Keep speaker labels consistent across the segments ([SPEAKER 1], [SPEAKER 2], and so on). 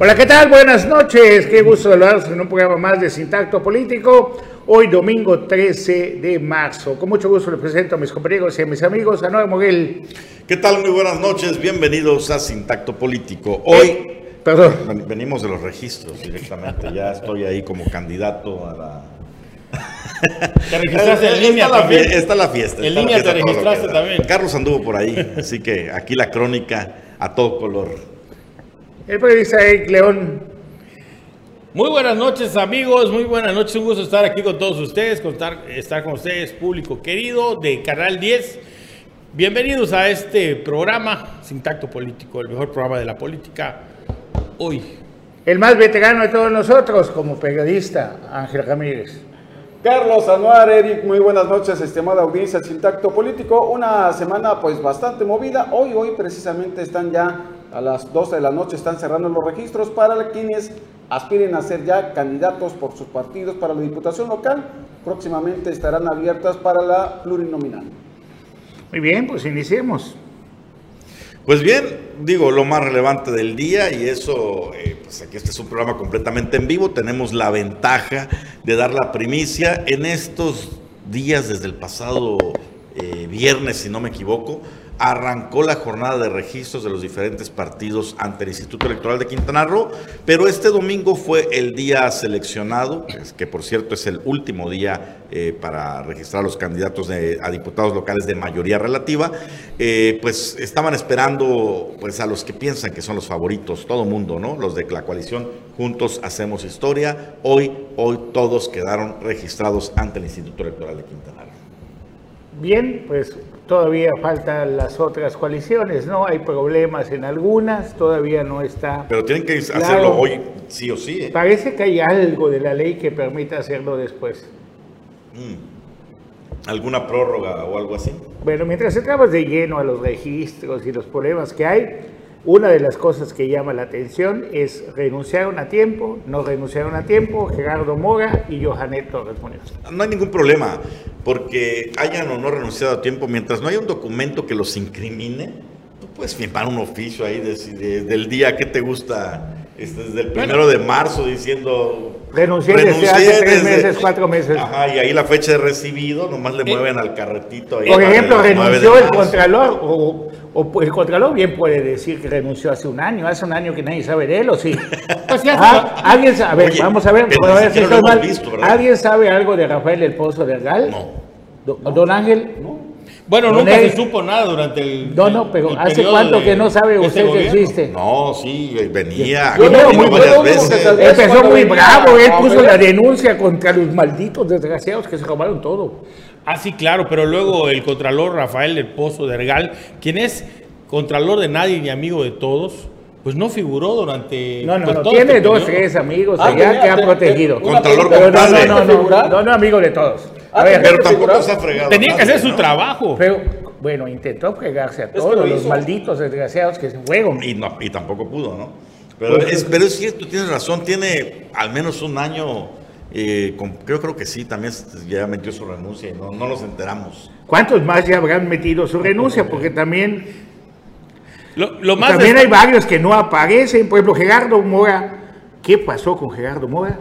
[SPEAKER 1] Hola, ¿qué tal? Buenas noches. Qué gusto saludarlos en un programa más de Sintacto Político. Hoy domingo 13 de marzo. Con mucho gusto les presento a mis compañeros y a mis amigos, a Noé Moguel.
[SPEAKER 2] ¿Qué tal? Muy buenas noches. Bienvenidos a Sintacto Político. Hoy
[SPEAKER 1] Perdón.
[SPEAKER 2] venimos de los registros directamente. Ya estoy ahí como candidato a la
[SPEAKER 3] Te registraste en
[SPEAKER 2] Está
[SPEAKER 3] línea
[SPEAKER 2] la
[SPEAKER 3] también.
[SPEAKER 2] fie- Está la fiesta.
[SPEAKER 3] En
[SPEAKER 2] está la
[SPEAKER 3] línea
[SPEAKER 2] fiesta,
[SPEAKER 3] te registraste también.
[SPEAKER 2] Carlos anduvo por ahí, así que aquí la crónica a todo color.
[SPEAKER 1] El periodista Eric León.
[SPEAKER 3] Muy buenas noches amigos, muy buenas noches, un gusto estar aquí con todos ustedes, con estar, estar con ustedes, público querido de Canal 10. Bienvenidos a este programa, Sin Tacto Político, el mejor programa de la política hoy.
[SPEAKER 1] El más veterano de todos nosotros como periodista, Ángel Ramírez.
[SPEAKER 4] Carlos Anuar, Eric, muy buenas noches, estimada audiencia sin tacto político. Una semana pues bastante movida. Hoy, hoy precisamente están ya a las 12 de la noche, están cerrando los registros para quienes aspiren a ser ya candidatos por sus partidos para la diputación local. Próximamente estarán abiertas para la plurinominal.
[SPEAKER 1] Muy bien, pues iniciemos.
[SPEAKER 2] Pues bien, digo, lo más relevante del día y eso, eh, pues aquí este es un programa completamente en vivo, tenemos la ventaja de dar la primicia en estos días desde el pasado eh, viernes, si no me equivoco, arrancó la jornada de registros de los diferentes partidos ante el Instituto Electoral de Quintana Roo, pero este domingo fue el día seleccionado, que, por cierto es el último día eh, para registrar a los candidatos a diputados locales de mayoría relativa, eh, pues estaban esperando pues a los que piensan que son los favoritos, todo mundo, ¿no? Los de la coalición Juntos Hacemos Historia, hoy, hoy todos quedaron registrados ante el Instituto Electoral de Quintana Roo.
[SPEAKER 1] Bien, pues todavía faltan las otras coaliciones, ¿no? Hay problemas en algunas, todavía no está.
[SPEAKER 2] Pero tienen que
[SPEAKER 1] Claro.
[SPEAKER 2] hacerlo hoy, sí o sí. ¿eh?
[SPEAKER 1] Parece que hay algo de la ley que permite hacerlo después.
[SPEAKER 2] ¿Alguna prórroga o algo así?
[SPEAKER 1] Bueno, mientras entramos de lleno a los registros y los problemas que hay, una de las cosas que llama la atención es renunciaron a tiempo, no renunciaron a tiempo, Gerardo Mora y Johanet Torres Muñoz.
[SPEAKER 2] No hay ningún problema, porque hayan o no renunciado a tiempo, mientras no haya un documento que los incrimine, tú puedes firmar un oficio ahí de- de- del día que te gusta, este, desde el primero de marzo diciendo...
[SPEAKER 1] Renuncié desde hace tres meses, cuatro meses.
[SPEAKER 2] Ajá, y ahí la fecha de recibido, nomás le
[SPEAKER 3] Eh,
[SPEAKER 2] mueven al carretito. Ahí
[SPEAKER 1] Por ejemplo,
[SPEAKER 2] el 9 de
[SPEAKER 1] renunció el. Contralor, o, o el Contralor bien puede decir que renunció hace un año, hace un año que nadie sabe de él, ¿o sí?
[SPEAKER 3] Pues ya
[SPEAKER 1] Ah, ¿Alguien sabe? A ver,
[SPEAKER 2] Oye,
[SPEAKER 1] vamos a ver, a si estoy mal. ¿Alguien sabe algo de Rafael El Pozo de Gal?
[SPEAKER 2] No.
[SPEAKER 1] Do- ¿Don Ángel?
[SPEAKER 3] Bueno,
[SPEAKER 1] Don
[SPEAKER 3] nunca se supo nada durante el...
[SPEAKER 1] No, no, pero
[SPEAKER 3] el
[SPEAKER 1] ¿hace cuánto
[SPEAKER 3] de
[SPEAKER 1] que no sabe
[SPEAKER 3] este
[SPEAKER 1] usted que
[SPEAKER 3] gobierno.
[SPEAKER 1] existe?
[SPEAKER 2] No, sí, venía,
[SPEAKER 1] Yo
[SPEAKER 2] aquí
[SPEAKER 1] veo
[SPEAKER 2] vino
[SPEAKER 1] muy
[SPEAKER 2] varias
[SPEAKER 4] bueno que
[SPEAKER 2] veces.
[SPEAKER 4] se-
[SPEAKER 1] Empezó muy
[SPEAKER 4] venía
[SPEAKER 1] bravo, él puso la denuncia contra los malditos desgraciados que se robaron todo.
[SPEAKER 3] Ah, sí, claro, pero luego el Contralor Rafael del Pozo de Ergal, quien es Contralor de nadie ni amigo de todos, pues no figuró durante...
[SPEAKER 1] No, no,
[SPEAKER 3] pues,
[SPEAKER 1] no,
[SPEAKER 3] todo
[SPEAKER 1] tiene
[SPEAKER 3] este
[SPEAKER 1] dos,
[SPEAKER 3] periodo.
[SPEAKER 1] tres amigos
[SPEAKER 4] Ah,
[SPEAKER 1] allá que ha
[SPEAKER 4] te-
[SPEAKER 1] protegido.
[SPEAKER 4] te-
[SPEAKER 2] Contralor
[SPEAKER 1] Pero no, no, no, no, no, no, amigo de todos. A
[SPEAKER 4] Ah,
[SPEAKER 1] ver,
[SPEAKER 2] Pero
[SPEAKER 4] ¿Te
[SPEAKER 2] tampoco se ha fregado.
[SPEAKER 3] Tenía que hacer su
[SPEAKER 2] ¿no?
[SPEAKER 3] trabajo.
[SPEAKER 1] pero, bueno, intentó fregarse a
[SPEAKER 4] que
[SPEAKER 1] todos
[SPEAKER 4] lo
[SPEAKER 1] los malditos desgraciados que se fueron.
[SPEAKER 2] Y, no, y tampoco pudo, ¿no? Pero es, pero es cierto, tienes razón, tiene al menos un año, eh, con- creo, creo que sí, también ya metió su renuncia y no, no nos enteramos.
[SPEAKER 1] ¿Cuántos más ya habrán metido su renuncia? Porque también,
[SPEAKER 3] Lo, lo más
[SPEAKER 1] también hay varios que no aparecen. Por ejemplo, Gerardo Mora. ¿Qué pasó con Gerardo Mora?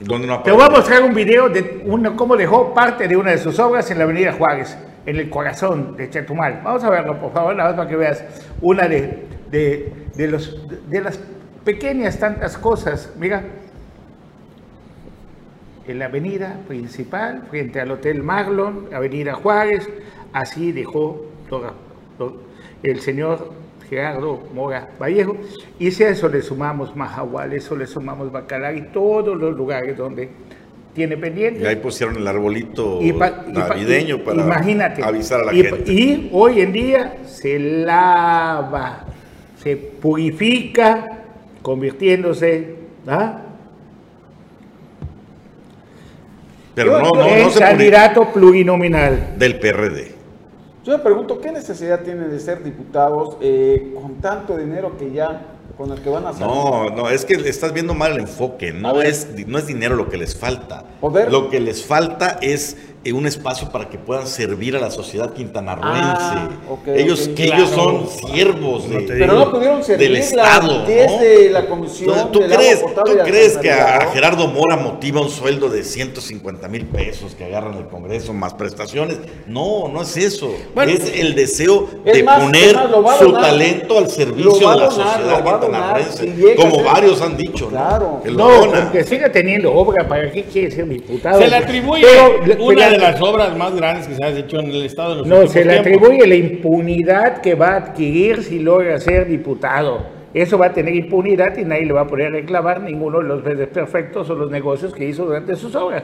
[SPEAKER 2] ¿Dónde no
[SPEAKER 1] Te voy a mostrar un video de una, cómo dejó parte de una de sus obras en la Avenida Juárez, en el corazón de Chetumal. Vamos a verlo, por favor, nada más para que veas una de, de, de los, de las pequeñas tantas cosas. Mira, en la avenida principal, frente al Hotel Marlon, Avenida Juárez, así dejó el señor Gerardo Mora Vallejo. Y si a eso le sumamos Mahahual, eso le sumamos Bacalar y todos los lugares donde tiene pendiente.
[SPEAKER 2] Y ahí pusieron el arbolito
[SPEAKER 1] Y pa- y pa-
[SPEAKER 2] navideño
[SPEAKER 1] y-
[SPEAKER 2] para
[SPEAKER 1] imagínate,
[SPEAKER 2] avisar a la gente.
[SPEAKER 1] y hoy en día se lava, se purifica, convirtiéndose ¿ah?
[SPEAKER 2] Pero no, no,
[SPEAKER 1] en
[SPEAKER 2] no se pone
[SPEAKER 1] candidato plurinominal.
[SPEAKER 2] del PRD.
[SPEAKER 4] Yo me pregunto, ¿qué necesidad tienen de ser diputados eh, con tanto dinero que ya con el que van a hacer.
[SPEAKER 2] No, no, es que estás viendo mal el enfoque. No es, no es dinero lo que les falta.
[SPEAKER 4] ¿Poder?
[SPEAKER 2] Lo que les falta es un espacio para que puedan servir a la sociedad quintanarroense.
[SPEAKER 4] Ah,
[SPEAKER 2] ellos, que
[SPEAKER 3] Claro.
[SPEAKER 2] ellos son siervos de-
[SPEAKER 4] Pero no pudieron
[SPEAKER 2] del Estado.
[SPEAKER 4] desde
[SPEAKER 2] ¿no?
[SPEAKER 4] la comisión
[SPEAKER 2] ¿Tú, tú
[SPEAKER 4] del agua
[SPEAKER 2] crees, tú crees que a? Gerardo Mora motiva un sueldo de 150 mil pesos que agarran el Congreso más prestaciones? No, no es eso.
[SPEAKER 3] Bueno,
[SPEAKER 2] es el deseo
[SPEAKER 4] es
[SPEAKER 2] de
[SPEAKER 4] más,
[SPEAKER 2] poner
[SPEAKER 4] más,
[SPEAKER 2] su
[SPEAKER 4] donar.
[SPEAKER 2] talento al servicio de la sociedad
[SPEAKER 4] donar,
[SPEAKER 2] quintanarroense.
[SPEAKER 4] si
[SPEAKER 2] Como
[SPEAKER 4] ser-
[SPEAKER 2] varios han dicho. ¿no?
[SPEAKER 4] Claro.
[SPEAKER 2] Que lo
[SPEAKER 1] No, siga teniendo obra, ¿para qué quiere ser diputado?
[SPEAKER 3] Se le atribuye
[SPEAKER 1] Pero,
[SPEAKER 3] una de las obras más grandes que se ha hecho en el Estado en los
[SPEAKER 1] No, se le
[SPEAKER 3] tiempos.
[SPEAKER 1] atribuye la impunidad que va a adquirir si logra ser diputado. Eso va a tener impunidad y nadie le va a poder reclamar ninguno de los perfectos o los negocios que hizo durante sus obras.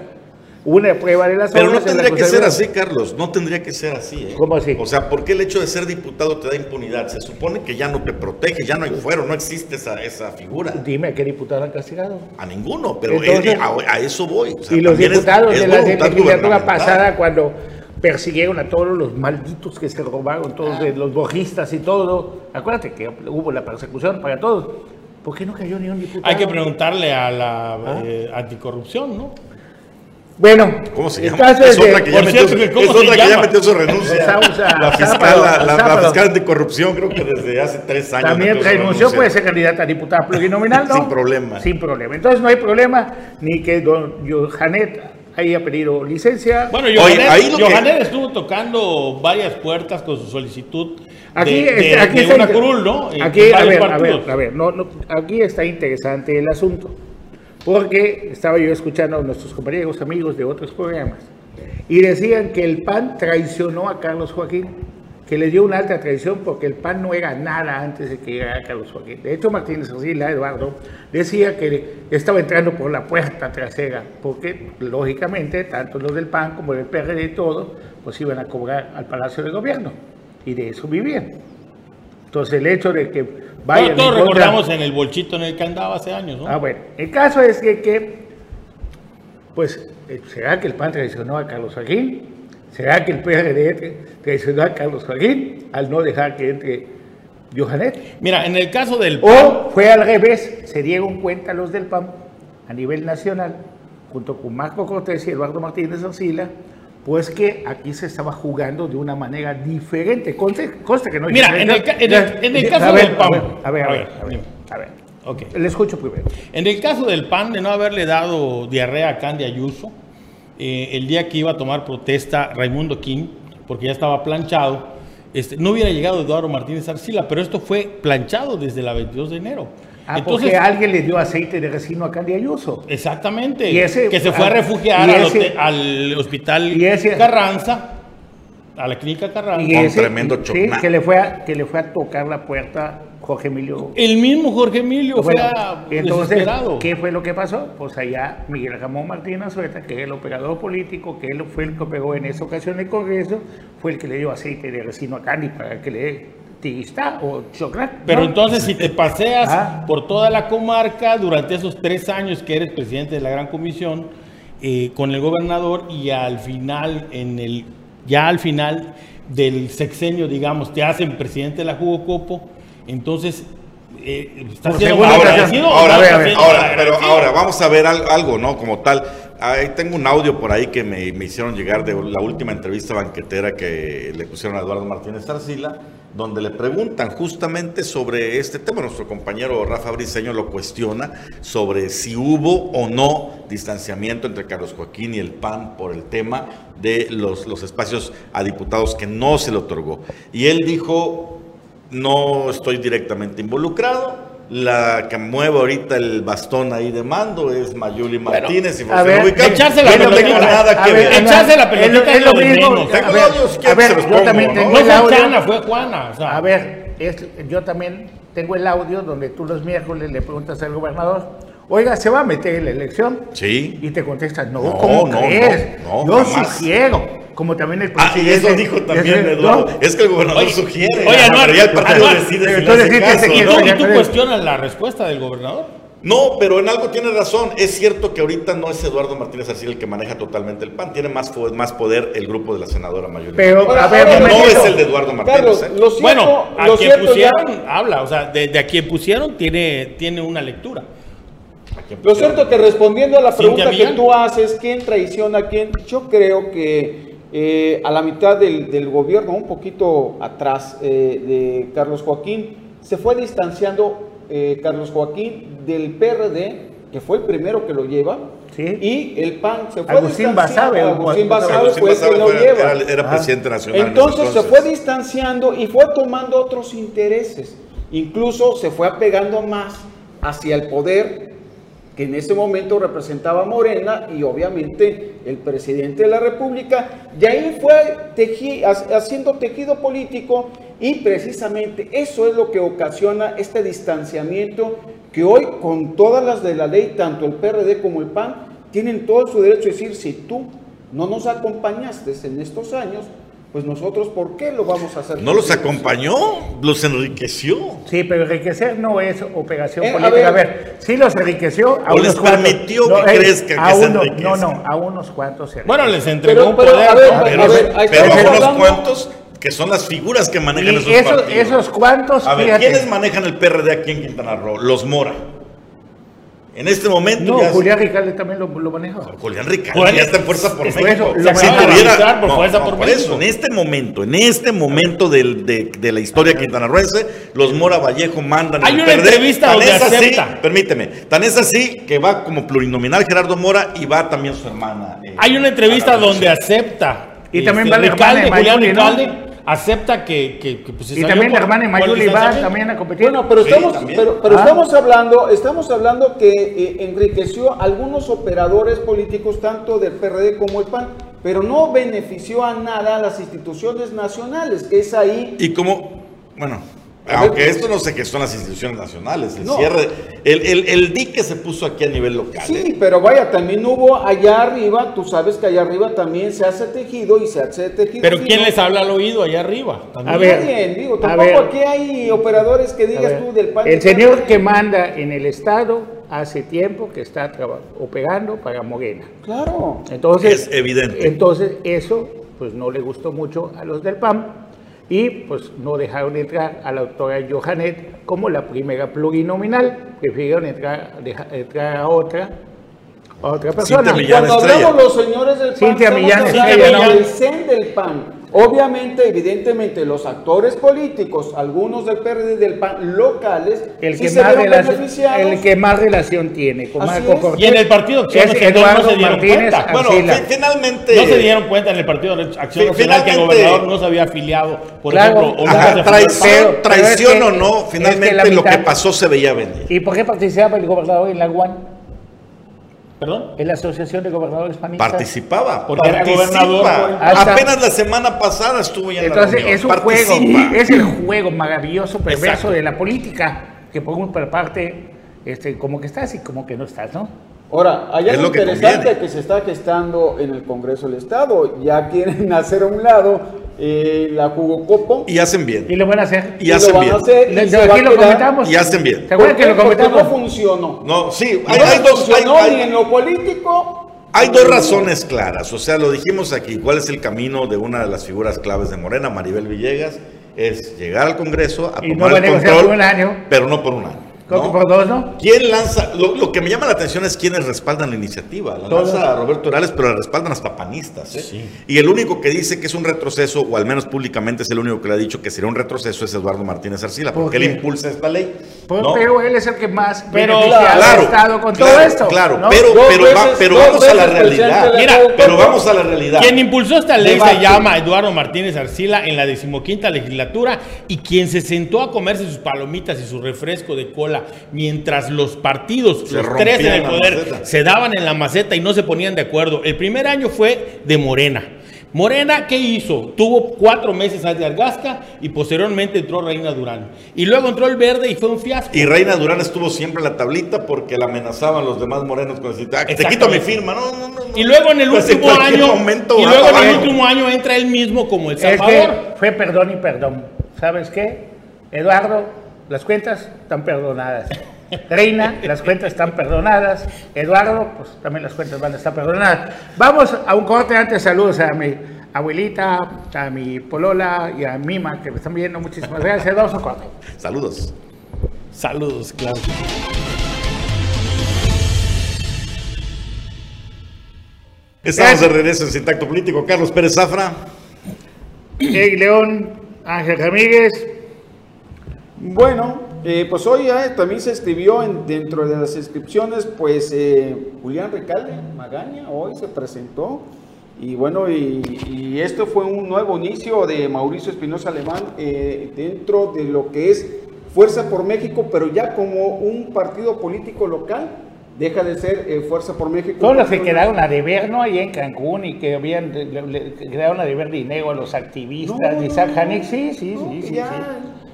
[SPEAKER 1] Una prueba de las
[SPEAKER 2] Pero no tendría que ser así, Carlos. No tendría que ser así. ¿eh?
[SPEAKER 1] ¿Cómo así?
[SPEAKER 2] O sea, ¿por qué el hecho de ser diputado te da impunidad? Se supone que ya no te protege, ya no hay fuero, no existe esa, esa figura.
[SPEAKER 1] Dime a qué diputado han castigado.
[SPEAKER 2] A ninguno, pero
[SPEAKER 1] Entonces-
[SPEAKER 2] eh, a, a eso voy. O sea,
[SPEAKER 1] y los
[SPEAKER 2] también es-
[SPEAKER 1] diputados
[SPEAKER 2] es
[SPEAKER 1] de la legislatura pasada, cuando persiguieron a todos los malditos que se robaron, todos de los bojistas y todo, acuérdate que hubo la persecución para todos. ¿Por qué no cayó ni un diputado?
[SPEAKER 3] Hay que preguntarle a la
[SPEAKER 1] Ah.
[SPEAKER 3] eh, anticorrupción, ¿no?
[SPEAKER 1] Bueno,
[SPEAKER 2] ¿Cómo se
[SPEAKER 1] el
[SPEAKER 2] llama?
[SPEAKER 1] caso
[SPEAKER 2] Es
[SPEAKER 1] de-
[SPEAKER 2] otra que ya
[SPEAKER 3] por
[SPEAKER 2] metió,
[SPEAKER 3] cierto, que
[SPEAKER 2] es
[SPEAKER 3] ¿cómo
[SPEAKER 2] otra
[SPEAKER 3] se
[SPEAKER 2] que ya metió su renuncia. La fiscal, la, la- fiscal anticorrupción, creo que desde hace tres años.
[SPEAKER 1] También renunció, puede ser candidata a diputada plurinominal, ¿no?
[SPEAKER 2] Sin problema.
[SPEAKER 1] Sin problema. Entonces no hay problema ni que don Johanet haya pedido licencia.
[SPEAKER 3] Bueno,
[SPEAKER 2] Oye,
[SPEAKER 3] Johanet,
[SPEAKER 2] que-
[SPEAKER 3] Johanet estuvo tocando varias puertas con su solicitud
[SPEAKER 1] Aquí,
[SPEAKER 3] de, de-
[SPEAKER 1] este, aquí
[SPEAKER 3] de
[SPEAKER 1] está
[SPEAKER 3] una
[SPEAKER 1] inter-
[SPEAKER 3] curul, ¿no?
[SPEAKER 1] Aquí, a
[SPEAKER 3] varios
[SPEAKER 1] ver, a
[SPEAKER 3] partidos.
[SPEAKER 1] ver, a ver, no, no, aquí está interesante el asunto. Porque estaba yo escuchando a nuestros compañeros, amigos de otros programas, y decían que el PAN traicionó a Carlos Joaquín, que le dio una alta traición porque el PAN no era nada antes de que llegara Carlos Joaquín. De hecho, Martínez Arcila, Eduardo, decía que estaba entrando por la puerta trasera, porque lógicamente tanto los del PAN como del PRD y todo, pues iban a cobrar al Palacio de Gobierno, y de eso vivían. Entonces el hecho de que vayan...
[SPEAKER 3] Todos, recordamos en el bolchito en el que andaba hace años, ¿no?
[SPEAKER 1] Ah, bueno, el caso es que, que, pues, eh, ¿será que el PAN traicionó a Carlos Joaquín? ¿Será que el PRD traicionó a Carlos Joaquín al no dejar que entre Johanet?
[SPEAKER 3] Mira, en el caso del
[SPEAKER 1] O fue al revés, se dieron cuenta los del PAN a nivel nacional, junto con Marco Cortés y Eduardo Martínez Arcila, pues que aquí se estaba jugando de una manera diferente. Conste, conste que no
[SPEAKER 3] Mira, en el en el- en el caso
[SPEAKER 1] ver,
[SPEAKER 3] del PAN.
[SPEAKER 1] A ver, a ver, a ver. a ver,
[SPEAKER 3] dime.
[SPEAKER 1] a ver.
[SPEAKER 3] Ok.
[SPEAKER 1] Le escucho primero.
[SPEAKER 3] En el caso del PAN de no haberle dado diarrea a Candy Ayuso, eh, el día que iba a tomar protesta Raimundo King, porque ya estaba planchado, este, no hubiera llegado Eduardo Martínez Arcila, pero esto fue planchado desde la 22 de enero.
[SPEAKER 1] Ah,
[SPEAKER 3] Entonces,
[SPEAKER 1] porque alguien le dio aceite de resino a Candy Ayuso.
[SPEAKER 3] exactamente,
[SPEAKER 1] Y ese-
[SPEAKER 3] que se fue a
[SPEAKER 1] ah,
[SPEAKER 3] refugiar al,
[SPEAKER 1] ese-
[SPEAKER 3] hote- al hospital
[SPEAKER 1] y ese-
[SPEAKER 3] Carranza, a la clínica Carranza.
[SPEAKER 1] Y
[SPEAKER 2] Con
[SPEAKER 1] ese,
[SPEAKER 2] tremendo
[SPEAKER 1] sí, que le fue a, que le fue a tocar la puerta Jorge Emilio.
[SPEAKER 3] El mismo Jorge Emilio
[SPEAKER 1] Bueno,
[SPEAKER 3] fue a-
[SPEAKER 1] entonces,
[SPEAKER 3] desesperado.
[SPEAKER 1] ¿qué fue lo que pasó? Pues allá Miguel Ramón Martínez Sueta, que es el operador político, que él fue el que operó en esa ocasión el Congreso, fue el que le dio aceite de resino a Candy para que le o chocolate.
[SPEAKER 3] Pero
[SPEAKER 1] ¿no?
[SPEAKER 3] entonces si te paseas
[SPEAKER 1] Ah.
[SPEAKER 3] por toda la comarca durante esos tres años que eres presidente de la Gran Comisión eh, con el gobernador y al final, en el, ya al final del sexenio, digamos, te hacen presidente de la Jugocopo, entonces eh, estás
[SPEAKER 1] Por
[SPEAKER 3] siendo
[SPEAKER 2] Ahora,
[SPEAKER 3] agradecido o
[SPEAKER 2] ahora,
[SPEAKER 3] no
[SPEAKER 2] a ver,
[SPEAKER 3] estás siendo
[SPEAKER 2] ahora, pero ahora vamos a ver al- algo, ¿no? Como tal. Ahí tengo un audio por ahí que me, me hicieron llegar de la última entrevista banquetera que le pusieron a Eduardo Martínez Arcila, donde le preguntan justamente sobre este tema. Nuestro compañero Rafa Briceño lo cuestiona sobre si hubo o no distanciamiento entre Carlos Joaquín y el PAN por el tema de los, los espacios a diputados que no se le otorgó. Y él dijo, no estoy directamente involucrado. La que mueve ahorita el bastón ahí de mando es Mayuli Martínez y
[SPEAKER 1] a
[SPEAKER 2] José
[SPEAKER 1] ver,
[SPEAKER 2] Rubical.
[SPEAKER 3] echarse la
[SPEAKER 2] Yo no tengo
[SPEAKER 3] pelotita.
[SPEAKER 2] nada que
[SPEAKER 1] ver.
[SPEAKER 3] Echarse la pelotita
[SPEAKER 1] lo-
[SPEAKER 3] es
[SPEAKER 1] lo mismo.
[SPEAKER 2] Tengo
[SPEAKER 1] ver,
[SPEAKER 2] audios,
[SPEAKER 1] a
[SPEAKER 2] ¿quién
[SPEAKER 1] ver, yo
[SPEAKER 2] pongo,
[SPEAKER 1] también tengo
[SPEAKER 3] No
[SPEAKER 1] el
[SPEAKER 3] fue
[SPEAKER 1] audio.
[SPEAKER 3] Juana, fue Juana. o sea,
[SPEAKER 1] A ver, es- yo también tengo el audio donde tú los miércoles le preguntas al gobernador, oiga, ¿se va a meter en la elección?
[SPEAKER 2] Sí.
[SPEAKER 1] Y te contestas, no,
[SPEAKER 2] No,
[SPEAKER 1] ¿cómo
[SPEAKER 2] no,
[SPEAKER 1] crees?
[SPEAKER 2] no, no,
[SPEAKER 1] Yo
[SPEAKER 2] jamás.
[SPEAKER 1] sugiero, como también el
[SPEAKER 2] Ah, y
[SPEAKER 1] presidente.
[SPEAKER 2] eso dijo también
[SPEAKER 1] ese-
[SPEAKER 2] Eduardo.
[SPEAKER 1] no,
[SPEAKER 2] Es que el gobernador
[SPEAKER 3] Oye,
[SPEAKER 2] sugiere.
[SPEAKER 3] oye, Anuar,
[SPEAKER 2] pero ya el partido
[SPEAKER 3] Anuar,
[SPEAKER 2] decide si hace caso,
[SPEAKER 3] ¿Y
[SPEAKER 2] ¿no?
[SPEAKER 3] tú, y cuestionas la respuesta del gobernador?
[SPEAKER 2] No, pero en algo tiene razón. Es cierto que ahorita no es Eduardo Martínez Arcila el que maneja totalmente el PAN. Tiene más, más poder el grupo de la senadora mayoría.
[SPEAKER 1] Pero, a ver,
[SPEAKER 2] no
[SPEAKER 1] momentito.
[SPEAKER 2] es el de Eduardo Martínez.
[SPEAKER 4] Carlos,
[SPEAKER 2] ¿eh?
[SPEAKER 4] lo cierto,
[SPEAKER 3] Bueno, a
[SPEAKER 4] lo
[SPEAKER 3] quien
[SPEAKER 4] ya-
[SPEAKER 3] pusieron habla, o sea, de, de a quien pusieron tiene, tiene una lectura.
[SPEAKER 4] Lo cierto es que respondiendo a la pregunta que tú haces, ¿quién traiciona a quién? Yo creo que eh, a la mitad del, del gobierno, un poquito atrás eh, de Carlos Joaquín, se fue distanciando eh, Carlos Joaquín del PRD, que fue el primero que lo lleva,
[SPEAKER 1] Sí.
[SPEAKER 4] y el PAN se fue
[SPEAKER 1] Agustín
[SPEAKER 4] distanciando.
[SPEAKER 1] Basabe,
[SPEAKER 4] Agustín Basabe fue el que lo lleva.
[SPEAKER 2] Era, era presidente nacional. en
[SPEAKER 4] Entonces se fue distanciando y fue tomando otros intereses. Incluso se fue apegando más hacia el poder que en ese momento representaba Morena y obviamente el presidente de la República. Y ahí fue haciendo tejido político y precisamente eso es lo que ocasiona este distanciamiento que hoy con todas las de la ley, tanto el PRD como el PAN, tienen todo su derecho a decir, si tú no nos acompañaste en estos años, pues nosotros, ¿por qué lo vamos a hacer?
[SPEAKER 2] No los acompañó, los enriqueció.
[SPEAKER 1] Sí, pero enriquecer no es operación
[SPEAKER 4] Eh, a
[SPEAKER 1] política. A
[SPEAKER 4] ver.
[SPEAKER 1] ver, sí los enriqueció a
[SPEAKER 2] O
[SPEAKER 1] unos
[SPEAKER 2] les
[SPEAKER 1] cuantos.
[SPEAKER 2] permitió que
[SPEAKER 1] ey,
[SPEAKER 2] crezcan,
[SPEAKER 1] a
[SPEAKER 2] que se
[SPEAKER 1] uno- No,
[SPEAKER 2] enriquezcan.
[SPEAKER 1] no, a unos cuantos se
[SPEAKER 3] Bueno, les entregó
[SPEAKER 4] Pero-
[SPEAKER 3] un
[SPEAKER 4] pero,
[SPEAKER 3] poder.
[SPEAKER 4] a ver,
[SPEAKER 3] ¿no?
[SPEAKER 4] a
[SPEAKER 2] Pero,
[SPEAKER 4] ver, ahí
[SPEAKER 2] pero
[SPEAKER 4] estamos
[SPEAKER 2] unos cuantos que son las figuras que manejan
[SPEAKER 1] Y
[SPEAKER 2] esos
[SPEAKER 1] esos,
[SPEAKER 2] partidos.
[SPEAKER 1] esos cuantos,
[SPEAKER 2] A ver,
[SPEAKER 1] fíjate.
[SPEAKER 2] ¿quiénes manejan el PRD aquí en Quintana Roo? Los Mora. En este momento
[SPEAKER 1] No,
[SPEAKER 2] ya
[SPEAKER 1] Julián Ricalde también lo, lo manejó.
[SPEAKER 2] Julián Ricardo
[SPEAKER 3] Julián-
[SPEAKER 2] ya está en Fuerza por
[SPEAKER 1] es
[SPEAKER 2] México.
[SPEAKER 1] eso, lo
[SPEAKER 2] tuviera-
[SPEAKER 3] por Fuerza por
[SPEAKER 2] por
[SPEAKER 3] México.
[SPEAKER 2] eso, en este momento, en este momento del- de, de la historia quintanarroense, los Mora Vallejo mandan
[SPEAKER 3] Hay
[SPEAKER 2] el
[SPEAKER 3] una entrevista
[SPEAKER 2] Tan
[SPEAKER 3] donde
[SPEAKER 2] es así, permíteme, tan es así que va como plurinominal Gerardo Mora y va también su hermana. eh,
[SPEAKER 3] Hay una entrevista donde acepta.
[SPEAKER 1] Y también
[SPEAKER 3] este,
[SPEAKER 1] va la hermana
[SPEAKER 3] Ricalde,
[SPEAKER 1] de
[SPEAKER 3] Julián. Acepta que, que, que, pues, se
[SPEAKER 1] Y
[SPEAKER 3] salió
[SPEAKER 1] también la
[SPEAKER 3] por-
[SPEAKER 1] hermana Mayuli va también a competir.
[SPEAKER 4] Bueno, pero estamos, pero, pero
[SPEAKER 1] Ah.
[SPEAKER 4] estamos hablando, estamos hablando que eh, enriqueció a algunos operadores políticos tanto del PRD como el PAN, pero no benefició a nada a las instituciones nacionales, que es ahí.
[SPEAKER 2] Y como, bueno, aunque esto no se gestó en las instituciones nacionales, el
[SPEAKER 4] No.
[SPEAKER 2] cierre, el, el, el dique se puso aquí a nivel local. ¿eh?
[SPEAKER 4] Sí, pero vaya, también hubo allá arriba, tú sabes que allá arriba también se hace tejido y se hace tejido.
[SPEAKER 3] Pero. ¿quién les habla al oído allá arriba? También.
[SPEAKER 1] A ver,
[SPEAKER 4] Nadie, digo,
[SPEAKER 1] a
[SPEAKER 4] tampoco
[SPEAKER 1] ver.
[SPEAKER 4] aquí hay operadores que digas
[SPEAKER 1] ver,
[SPEAKER 4] tú del PAN.
[SPEAKER 1] el señor que manda en el Estado hace tiempo que está operando para Morena.
[SPEAKER 4] Claro.
[SPEAKER 1] Entonces,
[SPEAKER 2] Es evidente.
[SPEAKER 1] Entonces, eso pues no le gustó mucho a los del PAN y pues no dejaron entrar a la doctora Johanet como la primera plurinominal, prefirieron entrar, deja- entrar a otra, a otra persona.
[SPEAKER 2] Cintia Millán
[SPEAKER 4] Cuando hablamos los señores del PAN,
[SPEAKER 1] Cintia Millán
[SPEAKER 4] del CEN del PAN. Obviamente, evidentemente, los actores políticos, algunos del PRD y del PAN locales,
[SPEAKER 1] El
[SPEAKER 4] sí
[SPEAKER 1] que,
[SPEAKER 4] se
[SPEAKER 1] más
[SPEAKER 4] beneficiados.
[SPEAKER 1] el que más relación tiene con
[SPEAKER 4] Así
[SPEAKER 1] Marco. Cortés
[SPEAKER 3] Y en el Partido Acción
[SPEAKER 1] es
[SPEAKER 3] Nacional no se dieron
[SPEAKER 1] Martínez
[SPEAKER 3] cuenta.
[SPEAKER 2] Bueno, finalmente.
[SPEAKER 3] No se dieron cuenta en el Partido de Acción Nacional que el gobernador no se había afiliado, por
[SPEAKER 1] Claro.
[SPEAKER 3] ejemplo, o
[SPEAKER 1] Ajá,
[SPEAKER 2] traición,
[SPEAKER 1] es que-
[SPEAKER 2] o no,
[SPEAKER 1] es que
[SPEAKER 2] finalmente
[SPEAKER 1] la
[SPEAKER 2] lo que pasó se veía venir.
[SPEAKER 1] ¿Y por qué participaba el gobernador en la UAN?
[SPEAKER 3] ¿Perdón?
[SPEAKER 1] En la Asociación de Gobernadores Panistas.
[SPEAKER 2] Participaba.
[SPEAKER 3] Porque era
[SPEAKER 2] participa.
[SPEAKER 3] gobernador.
[SPEAKER 1] Hasta-
[SPEAKER 2] Apenas la semana pasada estuvo ya en la
[SPEAKER 1] Entonces
[SPEAKER 2] reunión.
[SPEAKER 1] es un
[SPEAKER 2] Participa.
[SPEAKER 1] juego, es el juego maravilloso, perverso
[SPEAKER 3] Exacto.
[SPEAKER 1] de la política, que por una parte, este, como que estás y como que no estás, ¿no?
[SPEAKER 4] Ahora, hay
[SPEAKER 2] Es
[SPEAKER 4] algo
[SPEAKER 2] que
[SPEAKER 4] interesante que se está gestando en el Congreso del Estado. Ya quieren hacer a un lado eh, la jugocopo.
[SPEAKER 2] Y hacen bien.
[SPEAKER 1] Y lo van a hacer.
[SPEAKER 2] Y hacen
[SPEAKER 4] lo van
[SPEAKER 2] bien.
[SPEAKER 4] a hacer y se
[SPEAKER 1] aquí lo comentamos.
[SPEAKER 2] Y hacen bien.
[SPEAKER 1] ¿Se acuerdan
[SPEAKER 4] ¿Por
[SPEAKER 1] que lo
[SPEAKER 4] Porque
[SPEAKER 1] comentamos?
[SPEAKER 4] no funcionó.
[SPEAKER 2] No, sí,
[SPEAKER 4] No
[SPEAKER 2] hay, hay dos,
[SPEAKER 4] funcionó
[SPEAKER 2] hay-
[SPEAKER 4] ni en lo político.
[SPEAKER 2] hay dos razones claras. O sea, lo dijimos aquí. ¿Cuál es el camino de una de las figuras claves de Morena, Maribel Villegas? Es llegar al Congreso a
[SPEAKER 1] Y no
[SPEAKER 2] tomar
[SPEAKER 1] va a
[SPEAKER 2] el control,
[SPEAKER 1] por un año.
[SPEAKER 2] pero no por un año.
[SPEAKER 1] Creo que
[SPEAKER 2] ¿no?
[SPEAKER 1] por dos, ¿no?
[SPEAKER 2] ¿Quién lanza? Lo, lo que me llama la atención es quienes respaldan la iniciativa. La
[SPEAKER 1] Todos.
[SPEAKER 2] lanza Roberto Orales, pero la respaldan hasta panistas. ¿eh? Y el único que dice que es un retroceso, o al menos públicamente es el único que le ha dicho que sería un retroceso, es Eduardo Martínez Arcila,
[SPEAKER 1] ¿Por
[SPEAKER 2] porque
[SPEAKER 1] qué?
[SPEAKER 2] él impulsa esta ley.
[SPEAKER 1] Pues,
[SPEAKER 2] ¿no?
[SPEAKER 1] Pero él es el que más
[SPEAKER 3] Pero-
[SPEAKER 2] Claro,
[SPEAKER 1] Estado con
[SPEAKER 2] claro,
[SPEAKER 1] todo esto.
[SPEAKER 2] claro,
[SPEAKER 1] ¿no?
[SPEAKER 2] pero, va- vamos a la realidad.
[SPEAKER 3] Mira.
[SPEAKER 2] Pero vamos a la realidad.
[SPEAKER 3] Quien impulsó esta ley
[SPEAKER 4] Debate.
[SPEAKER 3] se llama Eduardo Martínez Arcila en la decimoquinta legislatura y quien se sentó a comerse sus palomitas y su refresco de cola mientras los partidos,
[SPEAKER 2] Se
[SPEAKER 3] los tres en el poder,
[SPEAKER 2] maceta.
[SPEAKER 3] se daban en la maceta y no se ponían de acuerdo. El primer año fue de Morena. Morena, ¿qué hizo? Tuvo cuatro meses a de Argasca y posteriormente entró Reina Durán. Y luego entró el Verde y fue un fiasco.
[SPEAKER 2] Y Reina Durán estuvo siempre en la tablita porque la amenazaban los demás morenos con decir, "Ah, te quito mi firma. No, no, no, no.
[SPEAKER 3] Y luego en el
[SPEAKER 2] Pues
[SPEAKER 3] último año,
[SPEAKER 2] momento
[SPEAKER 3] y luego en el último año entra él mismo como El
[SPEAKER 1] Es
[SPEAKER 3] Salvador.
[SPEAKER 1] que fue perdón y perdón. ¿Sabes qué? Eduardo, las cuentas están perdonadas. Reina, las cuentas están perdonadas. Eduardo, pues también las cuentas van a estar perdonadas. Vamos a un corte antes. Saludos a mi abuelita, a mi polola y a Mima que me están viendo. Muchísimas gracias. Vamos a un corte.
[SPEAKER 2] Saludos.
[SPEAKER 3] Saludos, claro.
[SPEAKER 2] Estamos de regreso en Sintacto Político. Carlos Pérez Zafra.
[SPEAKER 1] Eric León, Ángel Ramírez.
[SPEAKER 4] Bueno, eh, pues hoy eh, también se escribió en- dentro de las inscripciones, pues eh, Julián Recalde Magaña hoy se presentó. Y bueno, y, y esto fue un nuevo inicio de Mauricio Espinosa Alemán eh, dentro de lo que es Fuerza por México, pero ya como un partido político local, deja de ser eh, Fuerza por México.
[SPEAKER 1] Todos los que quedaron a deber, ¿no? Ahí en Cancún y que habían, le- le- que quedaron a deber dinero a los activistas.
[SPEAKER 4] No,
[SPEAKER 1] Isaac
[SPEAKER 4] no,
[SPEAKER 1] sí, sí,
[SPEAKER 4] no,
[SPEAKER 1] sí,
[SPEAKER 4] que
[SPEAKER 1] sí,
[SPEAKER 4] ya
[SPEAKER 1] sí.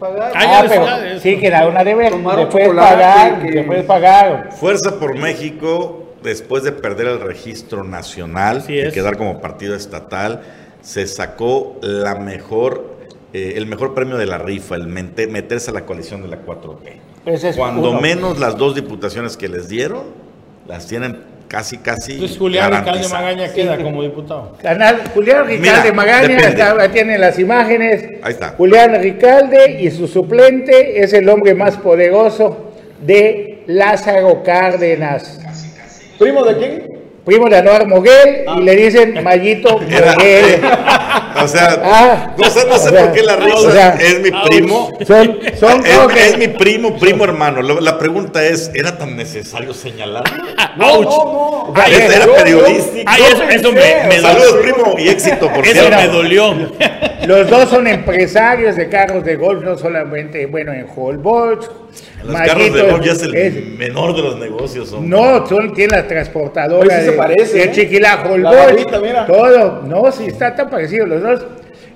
[SPEAKER 4] Pagaron.
[SPEAKER 3] Ah,
[SPEAKER 1] Ah, pero sí quedaron a deber.
[SPEAKER 4] Tomaron
[SPEAKER 1] Después pagaron,
[SPEAKER 4] que-
[SPEAKER 1] después pagaron.
[SPEAKER 2] Fuerza por México, después de perder el registro nacional y quedar como partido estatal, se sacó la mejor, eh, el mejor premio de la rifa, el mente- meterse a la coalición de la 4T.
[SPEAKER 1] Ese es
[SPEAKER 2] Cuando
[SPEAKER 1] uno.
[SPEAKER 2] menos las dos diputaciones que les dieron, las tienen casi, casi.
[SPEAKER 3] Entonces Julián
[SPEAKER 2] garantizadas.
[SPEAKER 3] Magaña queda como diputado.
[SPEAKER 1] Canal Julián Ricalde
[SPEAKER 2] Mira,
[SPEAKER 1] Magaña,
[SPEAKER 2] depende.
[SPEAKER 1] está- tiene las imágenes.
[SPEAKER 2] Ahí está.
[SPEAKER 1] Julián Ricalde y su suplente es el hombre más poderoso de Lázaro Cárdenas.
[SPEAKER 4] ¿Primo de quién?
[SPEAKER 1] Primo de Anuar Moguel y le dicen Mayito
[SPEAKER 2] Era-
[SPEAKER 1] Moguel.
[SPEAKER 2] O sea,
[SPEAKER 1] Ah.
[SPEAKER 2] no sé, no sé
[SPEAKER 1] O sea,
[SPEAKER 2] por qué la risa
[SPEAKER 1] o sea,
[SPEAKER 2] es mi primo.
[SPEAKER 1] Son, son
[SPEAKER 2] Es,
[SPEAKER 1] cosas que-
[SPEAKER 2] es mi primo, primo hermano. La pregunta es, ¿era tan necesario señalarlo?
[SPEAKER 3] ¡Ouch!
[SPEAKER 4] no.
[SPEAKER 3] Ay,
[SPEAKER 2] Era
[SPEAKER 3] yo-
[SPEAKER 2] periodístico.
[SPEAKER 3] Ay, eso, eso me, me
[SPEAKER 2] Saludos,
[SPEAKER 3] dolió.
[SPEAKER 2] primo, y éxito, por
[SPEAKER 3] Eso
[SPEAKER 2] cierto.
[SPEAKER 3] me dolió.
[SPEAKER 1] Los dos son empresarios de carros de golf, no solamente, bueno, en Holbox.
[SPEAKER 2] Los carros de golf ya es el menor de los negocios. hombre.
[SPEAKER 1] No, son, tiene la transportadora
[SPEAKER 4] Oye, sí se parece,
[SPEAKER 1] de
[SPEAKER 4] ¿eh?
[SPEAKER 1] Holbox.
[SPEAKER 4] barbita, mira.
[SPEAKER 1] Todo, no, sí, está tan parecido los dos.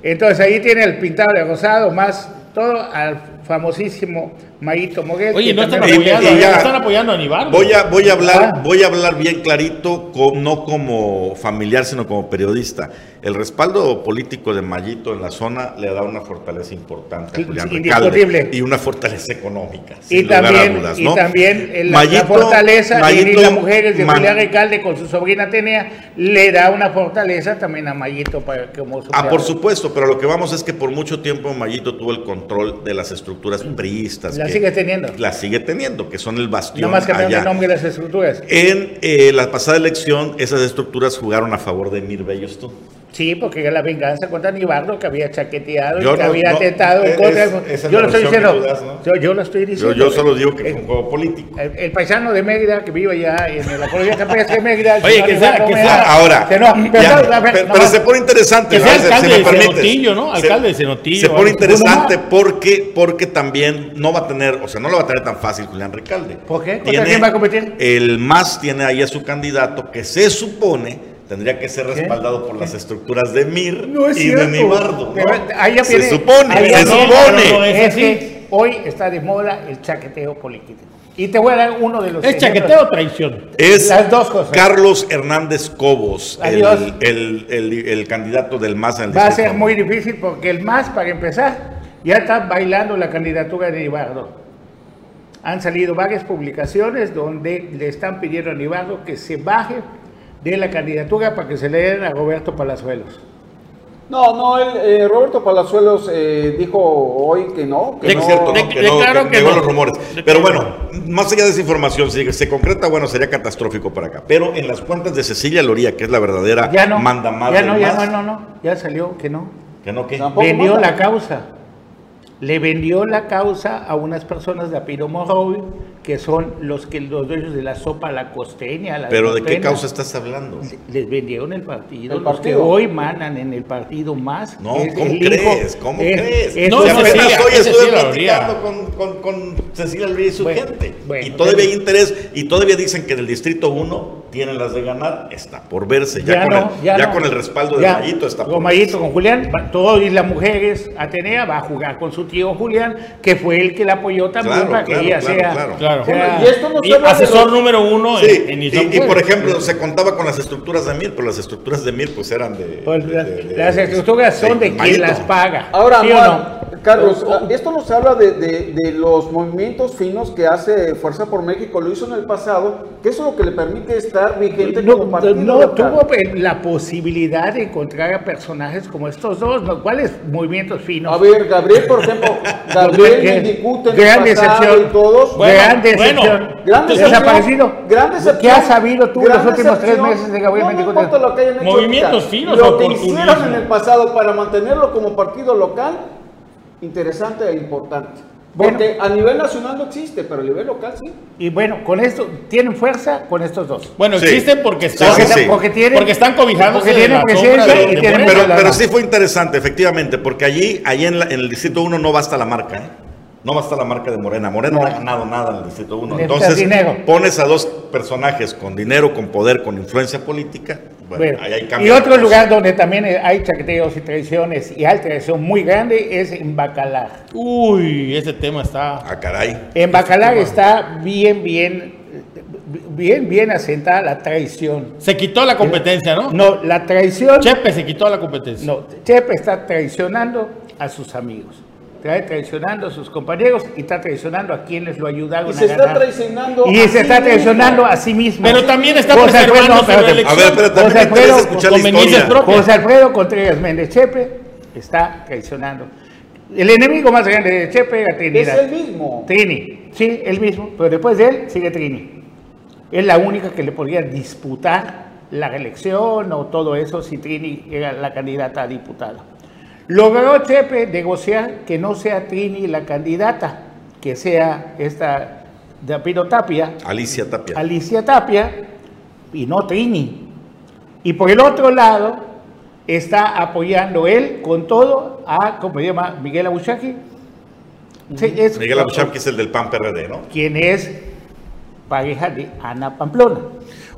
[SPEAKER 1] Entonces ahí tiene el pintado de rosado, más todo al famosísimo Mayito Moguel.
[SPEAKER 3] Oye, no están apoyando,
[SPEAKER 2] ya-
[SPEAKER 3] no están apoyando a Nibardo.
[SPEAKER 2] Voy a, voy a hablar,
[SPEAKER 1] Ah.
[SPEAKER 2] voy a hablar bien clarito, con- no como familiar, sino como periodista. El respaldo político de Mayito en la zona le da una fortaleza importante a Julián. Recalde y una fortaleza económica.
[SPEAKER 1] Y
[SPEAKER 2] sin
[SPEAKER 1] también,
[SPEAKER 2] dudas,
[SPEAKER 1] y
[SPEAKER 2] ¿no?
[SPEAKER 1] también el- la,
[SPEAKER 2] Mayito-
[SPEAKER 1] la fortaleza de
[SPEAKER 2] Mayito
[SPEAKER 1] venir las mujeres de Julián Recalde con su sobrina Atenea le da una fortaleza también a Mayito para como su
[SPEAKER 2] Ah, por supuesto, pero lo que vamos es que por mucho tiempo Mayito tuvo el control de las estructuras priistas.
[SPEAKER 1] La
[SPEAKER 2] que-
[SPEAKER 1] sigue teniendo.
[SPEAKER 2] La sigue teniendo, que son el bastión
[SPEAKER 1] No más cambiando
[SPEAKER 2] allá.
[SPEAKER 1] el nombre de las estructuras.
[SPEAKER 2] En eh, la pasada elección, esas estructuras jugaron a favor de Mir Bellos tú.
[SPEAKER 1] Sí, porque era la venganza contra Nibardo que había chaqueteado
[SPEAKER 2] Yo
[SPEAKER 1] y que
[SPEAKER 2] no-
[SPEAKER 1] había
[SPEAKER 2] no,
[SPEAKER 1] atentado en
[SPEAKER 2] es-
[SPEAKER 1] contra.
[SPEAKER 2] es
[SPEAKER 1] yo
[SPEAKER 2] la
[SPEAKER 1] lo estoy diciendo.
[SPEAKER 2] das, ¿no?
[SPEAKER 1] yo, yo lo estoy diciendo.
[SPEAKER 2] yo solo digo que un juego político.
[SPEAKER 1] El, el paisano de Mérida que vive allá en la colonia campestre de Mérida.
[SPEAKER 3] Oye, que sea- que sea-
[SPEAKER 2] Ahora,
[SPEAKER 1] no, pero,
[SPEAKER 2] ya,
[SPEAKER 1] no, no
[SPEAKER 2] se pone interesante.
[SPEAKER 3] Que sea
[SPEAKER 2] ¿no? Se-
[SPEAKER 3] alcalde
[SPEAKER 2] si me
[SPEAKER 3] de. Cenotillo, ¿no?
[SPEAKER 2] Se-
[SPEAKER 3] Alcalde de Cenotillo,
[SPEAKER 2] Se pone interesante porque, porque también no va a tener, o sea, no lo va a tener tan fácil Julián Recalde.
[SPEAKER 1] ¿Por qué? ¿Contra quién va a competir?
[SPEAKER 2] El MAS tiene ahí a su candidato que se supone tendría que ser respaldado por las estructuras de Mir
[SPEAKER 1] No es
[SPEAKER 2] y
[SPEAKER 1] cierto.
[SPEAKER 2] de Nibardo. se
[SPEAKER 1] viene-
[SPEAKER 2] supone,
[SPEAKER 1] ahí
[SPEAKER 2] se supone.
[SPEAKER 3] no, no, es
[SPEAKER 1] que hoy está de moda el chaqueteo político. Y te voy a dar uno de los
[SPEAKER 3] ¿Es chaqueteo o traición?
[SPEAKER 2] Es
[SPEAKER 1] Las dos cosas.
[SPEAKER 2] Carlos Hernández Cobos, el,
[SPEAKER 1] Adiós.
[SPEAKER 2] el- el- el candidato del MAS en el
[SPEAKER 1] Va a ser muy difícil porque el MAS, para empezar, ya está bailando la candidatura de Nibardo. Han salido varias publicaciones donde le están pidiendo a Nibardo que se baje de la candidatura para que se le den a Roberto Palazuelos.
[SPEAKER 4] No, no, él, eh, Roberto Palazuelos eh, dijo hoy que no. Que
[SPEAKER 3] De-
[SPEAKER 2] No es cierto, ¿no? que no,
[SPEAKER 3] que
[SPEAKER 2] negó
[SPEAKER 3] no.
[SPEAKER 2] los rumores. Pero bueno, más allá de esa información, si se concreta, bueno, sería catastrófico para acá. Pero en las cuentas de Cecilia Loría, que es la verdadera
[SPEAKER 1] Ya no,
[SPEAKER 2] manda más
[SPEAKER 1] ya no, ya no, no, no, ya salió que no.
[SPEAKER 2] que no, que
[SPEAKER 1] vendió
[SPEAKER 4] manda.
[SPEAKER 1] la causa. Le vendió la causa a unas personas de Apiro Morovi, que son los que los dueños de la sopa La Costeña. La
[SPEAKER 2] Pero ¿de qué causa estás hablando?
[SPEAKER 1] Les vendieron el partido.
[SPEAKER 4] El
[SPEAKER 1] Los
[SPEAKER 4] partido.
[SPEAKER 1] que hoy manan en el partido más.
[SPEAKER 2] No,
[SPEAKER 1] es
[SPEAKER 2] ¿cómo
[SPEAKER 1] el hijo-
[SPEAKER 2] crees? ¿Cómo
[SPEAKER 1] es-
[SPEAKER 2] crees?
[SPEAKER 1] es
[SPEAKER 3] No,
[SPEAKER 2] Si apenas
[SPEAKER 3] Cecilia,
[SPEAKER 2] hoy
[SPEAKER 3] es
[SPEAKER 2] estuve platicando con, con, con Cecilia Loría y su
[SPEAKER 1] Bueno,
[SPEAKER 2] gente.
[SPEAKER 1] bueno,
[SPEAKER 2] y todavía hay interés. Y todavía dicen que del Distrito 1 tienen las de ganar. Está por verse. Ya, con,
[SPEAKER 1] no,
[SPEAKER 2] el, ya
[SPEAKER 1] no.
[SPEAKER 2] con el respaldo de
[SPEAKER 1] Ya,
[SPEAKER 2] Mayito está por
[SPEAKER 1] Con Mayito, con Julián, todo y las mujeres, Atenea va a jugar con su tío Julián, que fue el que la apoyó también
[SPEAKER 2] Claro,
[SPEAKER 1] para que ella
[SPEAKER 2] claro,
[SPEAKER 1] sea.
[SPEAKER 2] claro.
[SPEAKER 3] Claro.
[SPEAKER 1] sea-
[SPEAKER 4] Y esto no
[SPEAKER 3] Y asesor
[SPEAKER 4] los-
[SPEAKER 3] número uno
[SPEAKER 2] Sí,
[SPEAKER 3] en, en
[SPEAKER 2] y, por ejemplo, se contaba con las estructuras de Mir, pero las estructuras de Mir pues eran de...
[SPEAKER 1] Pues
[SPEAKER 2] de-
[SPEAKER 1] las,
[SPEAKER 2] de- de-
[SPEAKER 1] las estructuras son de quien las paga.
[SPEAKER 4] Ahora,
[SPEAKER 1] ¿sí o no?
[SPEAKER 4] Carlos, ah, esto nos habla de, de- de los movimientos finos que hace Fuerza por México, lo hizo en el pasado, que eso es lo que le permite estar vigente
[SPEAKER 1] No,
[SPEAKER 4] como partido.
[SPEAKER 1] no
[SPEAKER 4] local.
[SPEAKER 1] tuvo eh, la posibilidad de encontrar a personajes como estos dos, los cuales movimientos finos.
[SPEAKER 4] A ver, Gabriel, por ejemplo, Gabriel en
[SPEAKER 1] gran decepción.
[SPEAKER 4] y todos.
[SPEAKER 3] Bueno,
[SPEAKER 1] gran
[SPEAKER 3] bueno,
[SPEAKER 1] decepción.
[SPEAKER 4] gran decepción,
[SPEAKER 1] desaparecido.
[SPEAKER 4] gran decepción,
[SPEAKER 1] ¿Qué has sabido tú
[SPEAKER 4] gran
[SPEAKER 1] los últimos tres meses de Gabriel
[SPEAKER 4] no, no lo que hayan hecho
[SPEAKER 3] Movimientos
[SPEAKER 4] ahorita.
[SPEAKER 3] finos,
[SPEAKER 4] Lo que hicieron en el pasado para mantenerlo como partido local, interesante e importante.
[SPEAKER 1] Bueno.
[SPEAKER 4] Porque a nivel nacional no existe, pero a nivel local sí.
[SPEAKER 1] Y bueno, con esto, tienen fuerza con estos dos.
[SPEAKER 3] Bueno,
[SPEAKER 2] Sí.
[SPEAKER 3] existen porque están,
[SPEAKER 2] Sí.
[SPEAKER 1] Porque tienen,
[SPEAKER 3] porque están cobijándose
[SPEAKER 1] porque tienen presencia
[SPEAKER 3] de-
[SPEAKER 1] y tienen.
[SPEAKER 2] Pero, pero sí fue interesante, efectivamente, porque allí, allí en, la- en el Distrito 1 no basta la marca, ¿eh? No basta la marca de Morena. Morena no, ha ganado nada en el Distrito 1.
[SPEAKER 1] Necesitas
[SPEAKER 2] Entonces,
[SPEAKER 1] dinero.
[SPEAKER 2] pones a dos personajes con dinero, con poder, con influencia política. Bueno,
[SPEAKER 1] Bueno,
[SPEAKER 2] ahí hay
[SPEAKER 1] y otro lugar donde también hay chaqueteos y traiciones y hay traición muy grande es en Bacalar.
[SPEAKER 3] Uy, ese tema está.
[SPEAKER 2] Ah, caray.
[SPEAKER 1] En Bacalar está bien, bien, bien, bien asentada la traición.
[SPEAKER 3] Se quitó la competencia, ¿no?
[SPEAKER 1] No, la traición.
[SPEAKER 3] Chepe se quitó la competencia.
[SPEAKER 1] No, Chepe está traicionando a sus amigos. Está traicionando a sus compañeros y está traicionando a quienes lo ayudaron
[SPEAKER 4] Y
[SPEAKER 1] a
[SPEAKER 4] se está
[SPEAKER 1] ganar.
[SPEAKER 4] traicionando
[SPEAKER 1] Y
[SPEAKER 4] a
[SPEAKER 1] se
[SPEAKER 4] sí
[SPEAKER 1] está
[SPEAKER 4] mismo.
[SPEAKER 1] traicionando a sí mismo.
[SPEAKER 3] Pero también está
[SPEAKER 1] José
[SPEAKER 3] preservando
[SPEAKER 1] Alfredo,
[SPEAKER 3] su reelección.
[SPEAKER 2] A ver, pero también
[SPEAKER 1] José Alfredo,
[SPEAKER 2] escuchar la historia.
[SPEAKER 1] José Alfredo Contreras Méndez Chepe está traicionando. El enemigo más grande de Chepe era
[SPEAKER 4] Es
[SPEAKER 1] Trinidad.
[SPEAKER 4] el mismo.
[SPEAKER 1] Trini, sí, el mismo, pero después de él sigue Trini. Es la única que le podría disputar la reelección o todo eso si Trini era la candidata a diputada. Logró Chepe negociar que no sea Trini la candidata, que sea esta de Pino Tapia,
[SPEAKER 2] Alicia Tapia.
[SPEAKER 1] Alicia Tapia y no Trini. Y por el otro lado está apoyando él con todo a, ¿cómo se llama? Miguel Abuchaki. Sí, es-
[SPEAKER 2] Miguel Abucham, que es el del PAN PRD, ¿no?
[SPEAKER 1] quien es pareja de Ana Pamplona.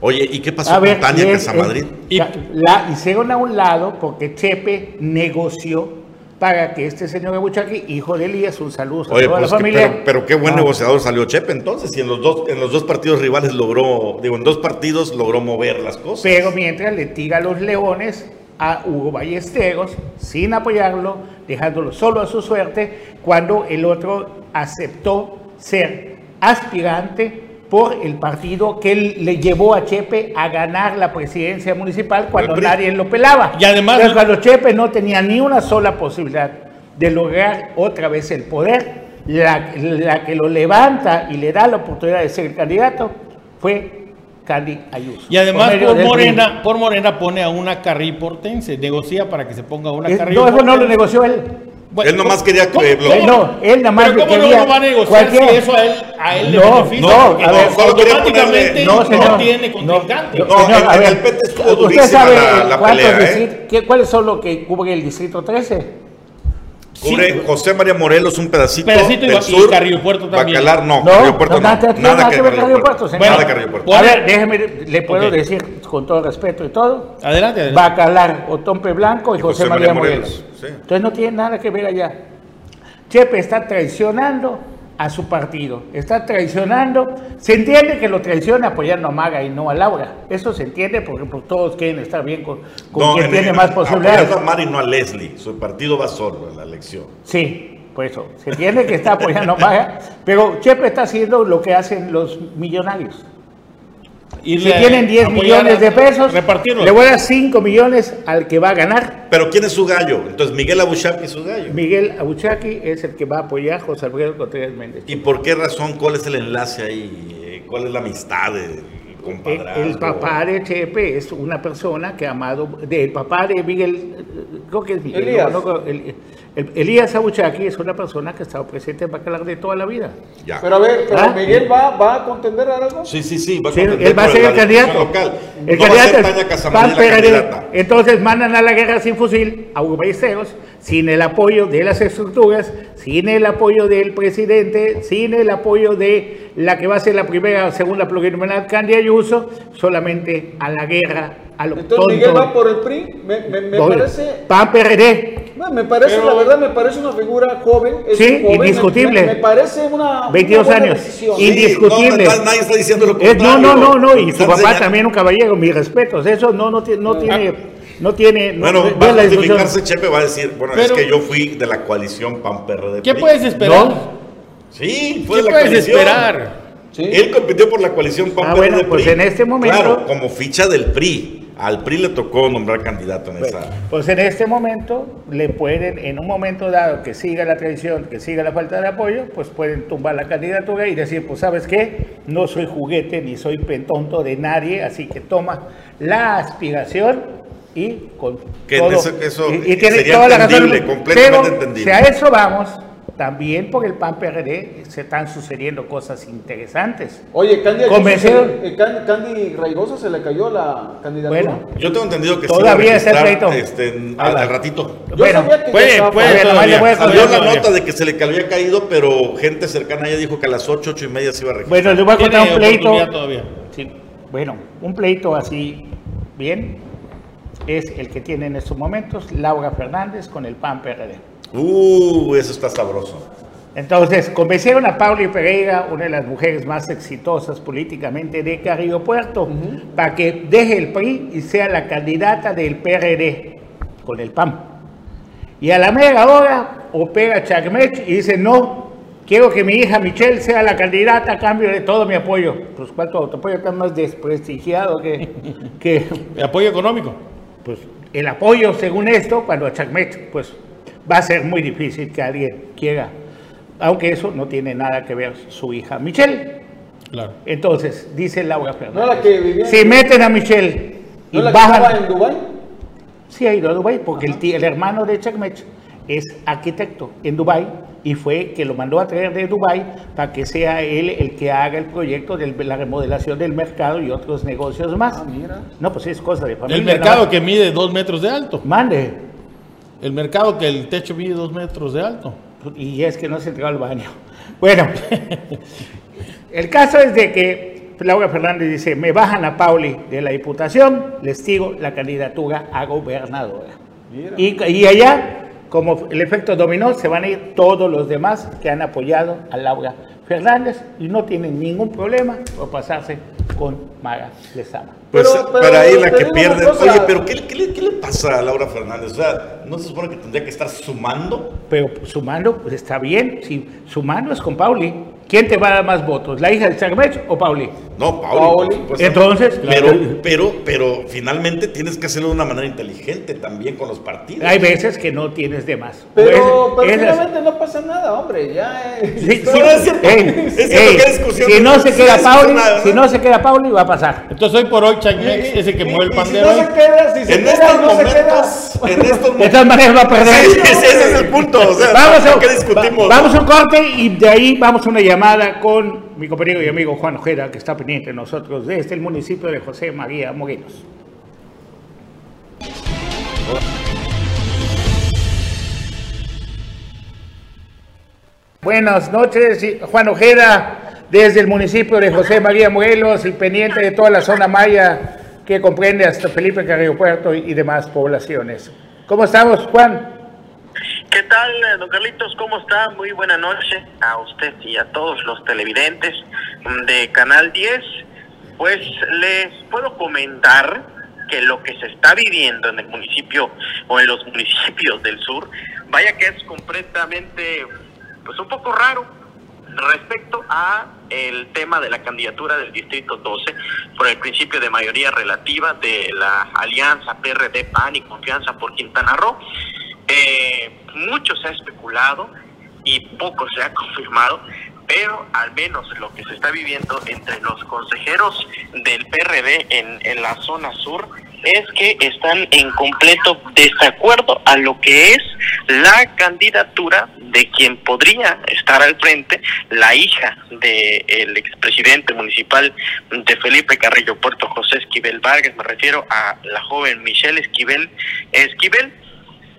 [SPEAKER 2] Oye, ¿y qué pasó
[SPEAKER 1] A
[SPEAKER 2] con
[SPEAKER 1] ver,
[SPEAKER 2] Tania
[SPEAKER 1] y es-
[SPEAKER 2] Casamadrid?
[SPEAKER 3] Y-
[SPEAKER 1] la, la hicieron a un lado porque Chepe negoció para que este señor Abuchaki, hijo de Elías, un saludo a
[SPEAKER 2] Oye,
[SPEAKER 1] toda
[SPEAKER 2] pues,
[SPEAKER 1] la
[SPEAKER 2] que-
[SPEAKER 1] familia.
[SPEAKER 2] pero, pero qué buen
[SPEAKER 1] Ah,
[SPEAKER 2] negociador salió Chepe entonces, y en los dos, en los dos partidos rivales logró, digo, en dos partidos logró mover las cosas.
[SPEAKER 1] Pero mientras le tira los leones a Hugo Ballesteros, sin apoyarlo, dejándolo solo a su suerte, cuando el otro aceptó ser aspirante por el partido que él le llevó a Chepe a ganar la presidencia municipal cuando nadie lo pelaba.
[SPEAKER 3] Y además-
[SPEAKER 1] cuando Chepe no tenía ni una sola posibilidad de lograr otra vez el poder, la, la que lo levanta y le da la oportunidad de ser el candidato fue Candy Ayuso.
[SPEAKER 3] Y además por Morena, por Morena pone a una carril portense, negocia para que se ponga una
[SPEAKER 1] PRI. Eh,
[SPEAKER 3] carril
[SPEAKER 1] No, eso no lo negoció él.
[SPEAKER 3] Bueno,
[SPEAKER 2] Él nomás quería que
[SPEAKER 3] ¿cómo-
[SPEAKER 2] lo-
[SPEAKER 3] cómo
[SPEAKER 1] Eh, no, él nada más
[SPEAKER 3] Pero ¿cómo
[SPEAKER 1] quería
[SPEAKER 3] no lo va a negociar si eso a él, a él le beneficia?
[SPEAKER 1] no, a ver,
[SPEAKER 2] solo quería
[SPEAKER 3] automáticamente
[SPEAKER 2] ponerle-
[SPEAKER 3] no,
[SPEAKER 1] No, señor.
[SPEAKER 3] tiene
[SPEAKER 1] No,
[SPEAKER 3] contrincante.
[SPEAKER 1] no,
[SPEAKER 2] No,
[SPEAKER 1] señor,
[SPEAKER 2] en-
[SPEAKER 1] a
[SPEAKER 2] en
[SPEAKER 1] ver,
[SPEAKER 2] el PT estuvo
[SPEAKER 1] ¿Usted
[SPEAKER 2] durísima
[SPEAKER 1] sabe
[SPEAKER 2] la- la ¿eh?
[SPEAKER 1] cuáles son los que cubre el distrito 13?
[SPEAKER 2] Cubre José María Morelos un pedacito,
[SPEAKER 3] Pedacito y
[SPEAKER 2] del
[SPEAKER 3] y
[SPEAKER 2] sur.
[SPEAKER 3] Carrillo Puerto también.
[SPEAKER 2] Bacalar no,
[SPEAKER 1] No,
[SPEAKER 2] Carrillo Puerto
[SPEAKER 1] no,
[SPEAKER 2] no.
[SPEAKER 1] nada- nada que ver
[SPEAKER 2] Carrillo
[SPEAKER 1] Carrillo Puerto, señor.
[SPEAKER 2] Nada Carrillo Puerto.
[SPEAKER 1] A
[SPEAKER 3] Bueno.
[SPEAKER 1] ver, déjeme, le puedo
[SPEAKER 3] Ok.
[SPEAKER 1] decir con todo respeto y todo.
[SPEAKER 3] Adelante, adelante.
[SPEAKER 1] Bacalar, Otompe Blanco y,
[SPEAKER 2] Y
[SPEAKER 1] José,
[SPEAKER 2] José
[SPEAKER 1] María
[SPEAKER 2] María
[SPEAKER 1] Morelos.
[SPEAKER 2] Morelos, sí.
[SPEAKER 1] Entonces no tiene nada que ver allá. Chepe está traicionando a su partido, está traicionando, se entiende que lo traiciona apoyando a Maga y no a Laura, eso se entiende porque pues, todos quieren estar bien con, con
[SPEAKER 2] No,
[SPEAKER 1] quien
[SPEAKER 2] en-
[SPEAKER 1] tiene
[SPEAKER 2] en-
[SPEAKER 1] más posibilidades.
[SPEAKER 2] a Mari, no a Leslie. Su partido va solo en la elección.
[SPEAKER 1] Sí, por eso, se entiende que está apoyando a Maga, pero Chepe está haciendo lo que hacen los millonarios. Si
[SPEAKER 3] Irle
[SPEAKER 1] tienen 10
[SPEAKER 3] apoyar
[SPEAKER 1] millones
[SPEAKER 3] a-
[SPEAKER 1] de pesos, le voy a dar 5 millones al que va a ganar.
[SPEAKER 2] Pero ¿quién es su gallo? Entonces Miguel Abuchap es su gallo.
[SPEAKER 1] Miguel Abuchaki es el que va a apoyar a José Alfredo Contreras Méndez.
[SPEAKER 2] ¿Y por qué razón? ¿Cuál es el enlace ahí? ¿Cuál es la amistad de
[SPEAKER 1] El, el papá de Chepe es una persona que ha amado, del papá de Miguel, eh, creo que es Miguel,
[SPEAKER 4] Elías.
[SPEAKER 1] no, no, el- el- Elías Abuchaki es una persona que ha estado presente en Bacalar de toda la vida.
[SPEAKER 2] Ya.
[SPEAKER 4] Pero a ver, pero
[SPEAKER 1] ¿Ah?
[SPEAKER 4] Miguel va, va a contender a algo.
[SPEAKER 2] Sí, sí, sí. Va a
[SPEAKER 1] Sí,
[SPEAKER 2] contender
[SPEAKER 1] él va a ser el candidato.
[SPEAKER 2] Local.
[SPEAKER 1] El
[SPEAKER 2] no va a
[SPEAKER 1] candidato
[SPEAKER 2] ser candidata.
[SPEAKER 1] Entonces mandan a la guerra sin fusil a Ballesteros, sin el apoyo de las estructuras, sin el apoyo del presidente, sin el apoyo de la que va a ser la primera o segunda plurinominal, Candy Ayuso, solamente a la guerra, a lo
[SPEAKER 4] Entonces
[SPEAKER 1] tonto.
[SPEAKER 4] Miguel va por el PRI. Me, me, me
[SPEAKER 1] Doble.
[SPEAKER 4] parece,
[SPEAKER 1] Pan PRD,
[SPEAKER 4] no, me parece,
[SPEAKER 3] Pero-
[SPEAKER 4] la verdad, me parece una figura joven. es
[SPEAKER 1] Sí,
[SPEAKER 4] joven,
[SPEAKER 1] indiscutible.
[SPEAKER 4] Me, me parece una.
[SPEAKER 1] 22
[SPEAKER 4] una buena
[SPEAKER 1] años.
[SPEAKER 4] decisión.
[SPEAKER 1] Indiscutible.
[SPEAKER 2] no, nadie está diciendo lo
[SPEAKER 1] Es- no, no, no, no, y su papá
[SPEAKER 2] señalando-
[SPEAKER 1] también un caballero, mis respetos, eso no, no, tiene- no tiene... no tiene. no-
[SPEAKER 2] Bueno,
[SPEAKER 1] no
[SPEAKER 2] va a justificarse Chepe, va a decir, bueno,
[SPEAKER 3] Pero-
[SPEAKER 2] es que yo fui de la coalición PAN-PRD.
[SPEAKER 3] ¿Qué
[SPEAKER 2] PRI.
[SPEAKER 3] puedes esperar?
[SPEAKER 1] No.
[SPEAKER 2] Sí, fue
[SPEAKER 3] ¿Qué
[SPEAKER 2] de la
[SPEAKER 3] puedes
[SPEAKER 2] coalición.
[SPEAKER 3] esperar?
[SPEAKER 4] Sí.
[SPEAKER 2] Él compitió por la coalición PAN
[SPEAKER 1] Ah, bueno,
[SPEAKER 2] PRD,
[SPEAKER 1] pues
[SPEAKER 2] PRI.
[SPEAKER 1] en este momento-
[SPEAKER 2] Claro, como ficha del PRI. Al PRI le tocó nombrar candidato en
[SPEAKER 1] Bueno,
[SPEAKER 2] esa.
[SPEAKER 1] pues en este momento le pueden, en un momento dado que siga la traición, que siga la falta de apoyo, pues pueden tumbar la candidatura y decir, pues sabes qué, no soy juguete ni soy pentonto de nadie, así que toma la aspiración y con
[SPEAKER 2] Que
[SPEAKER 1] todo.
[SPEAKER 2] eso- eso
[SPEAKER 1] y, y tiene
[SPEAKER 2] sería
[SPEAKER 1] toda la razón.
[SPEAKER 2] completamente
[SPEAKER 1] Pero,
[SPEAKER 2] entendible.
[SPEAKER 1] Si a eso vamos, también por el PAN PRD se están sucediendo cosas interesantes.
[SPEAKER 4] Oye, Candy, eh, Can- Candy Raigosa se le cayó la candidatura.
[SPEAKER 1] Bueno,
[SPEAKER 2] Yo tengo entendido que
[SPEAKER 1] Todavía
[SPEAKER 2] se
[SPEAKER 1] está
[SPEAKER 2] va a
[SPEAKER 1] el pleito.
[SPEAKER 2] este, al, al ratito.
[SPEAKER 4] Yo
[SPEAKER 1] Bueno,
[SPEAKER 4] sabía que
[SPEAKER 3] puede- puede todavía.
[SPEAKER 1] le
[SPEAKER 2] Salió
[SPEAKER 1] contar-
[SPEAKER 2] la
[SPEAKER 3] todavía.
[SPEAKER 2] nota de que se le había caído, pero gente cercana ya dijo que a las 8, 8 y media se iba a registrar.
[SPEAKER 1] Bueno, les voy a contar un pleito.
[SPEAKER 3] todavía.
[SPEAKER 1] Sí, bueno, un pleito así, bien, es el que tiene en estos momentos Laura Fernández con el PAN PRD.
[SPEAKER 2] Uh, eso está sabroso.
[SPEAKER 1] Entonces, convencieron a Pauli Pereira, una de las mujeres más exitosas políticamente de Carrillo Puerto, para que deje el PRI y sea la candidata del PRD con el PAN. Y a la mera hora opera Chagmech y dice, no, quiero que mi hija Michelle sea la candidata a cambio de todo mi apoyo. Pues cuánto apoyo está más desprestigiado que, que
[SPEAKER 3] Apoyo económico.
[SPEAKER 1] pues el apoyo según esto, cuando a Chacmech, pues va a ser muy difícil que alguien quiera, aunque eso no tiene nada que ver su hija Michelle.
[SPEAKER 3] Claro.
[SPEAKER 1] Entonces, dice Laura
[SPEAKER 4] ¿No
[SPEAKER 1] Fernández,
[SPEAKER 4] la que vivía en-
[SPEAKER 1] si meten a Michelle y
[SPEAKER 4] ¿No la que estaba
[SPEAKER 1] bajan,
[SPEAKER 4] en Dubái?
[SPEAKER 1] sí ha ido a Dubái, porque el, tío- el hermano de Chacmech es arquitecto en Dubái y fue que lo mandó a traer de Dubái para que sea él el que haga el proyecto de la remodelación del mercado y otros negocios más.
[SPEAKER 4] Ah, mira.
[SPEAKER 1] No, pues es cosa de familia.
[SPEAKER 3] El mercado que mide dos metros de alto.
[SPEAKER 1] Mande.
[SPEAKER 3] El mercado que el techo mide dos metros de alto.
[SPEAKER 1] Y es que no se entregó al baño. Bueno, el caso es de que Laura Fernández dice, me bajan a Pauli de la Diputación, les digo la candidatura a gobernadora. Y, y allá, como el efecto dominó, se van a ir todos los demás que han apoyado a Laura Fernández y no tienen ningún problema por pasarse con Maga Lezama.
[SPEAKER 2] Pues
[SPEAKER 4] Pero- pero
[SPEAKER 2] para ahí la que pierde. Oye, pero ¿qué, qué le, qué le pasa a Laura Fernández? O sea, ¿no se supone que tendría que estar sumando?
[SPEAKER 1] Pero sumando, pues está bien, si sumando es con Pauli. ¿Quién te va a dar más votos, la hija de Chagmech o Pauli?
[SPEAKER 2] No, Pauli.
[SPEAKER 4] Pauli.
[SPEAKER 2] supuesto.
[SPEAKER 1] Entonces,
[SPEAKER 2] Pero, pero, pero finalmente tienes que hacerlo de una manera inteligente también con los partidos.
[SPEAKER 1] Hay veces que no tienes de más.
[SPEAKER 4] Pero,
[SPEAKER 1] Pues,
[SPEAKER 4] pero finalmente no pasa nada, hombre. Ya. eh.
[SPEAKER 1] Sí,
[SPEAKER 2] es cierto,
[SPEAKER 1] ey,
[SPEAKER 2] es cierto
[SPEAKER 1] ey,
[SPEAKER 2] que hay discusión,
[SPEAKER 1] si no se queda Pauli, si no se queda Pauli, va a pasar.
[SPEAKER 3] Entonces hoy por hoy
[SPEAKER 4] y-
[SPEAKER 3] es el que mueve el pandero.
[SPEAKER 4] Si no se queda, si se
[SPEAKER 2] en
[SPEAKER 4] queda,
[SPEAKER 2] estos
[SPEAKER 4] no se queda.
[SPEAKER 2] momentos, en estos
[SPEAKER 1] De
[SPEAKER 2] momentos.
[SPEAKER 1] todas maneras va a perder.
[SPEAKER 2] Sí, ese ese es el punto. O sea,
[SPEAKER 1] Vamos a,
[SPEAKER 2] ¿qué discutimos?
[SPEAKER 1] va- vamos a un corte y de ahí vamos a una llamada con mi compañero y amigo Juan Ojeda, que está pendiente de nosotros desde el municipio de José María Morelos. Buenas noches, y- Juan Ojeda, desde el municipio de José María Morelos, el pendiente de toda la zona maya que comprende hasta Felipe Carrillo Puerto y, y demás poblaciones. ¿Cómo estamos, Juan?
[SPEAKER 5] ¿Qué tal, eh, don Carlitos? ¿Cómo está? Muy buena noche a usted y a todos los televidentes de Canal 10. Pues les puedo comentar que lo que se está viviendo en el municipio o en los municipios del sur, vaya que es completamente, pues un poco raro respecto a el tema de la candidatura del distrito 12 por el principio de mayoría relativa de la alianza PRD PAN y confianza por Quintana Roo. Eh, mucho se ha especulado y poco se ha confirmado, pero al menos lo que se está viviendo entre los consejeros del PRD en, en la zona sur es que están en completo desacuerdo a lo que es la candidatura de quien podría estar al frente, la hija del expresidente municipal de Felipe Carrillo Puerto, José Esquivel Vargas, me refiero a la joven Michelle Esquivel Esquivel,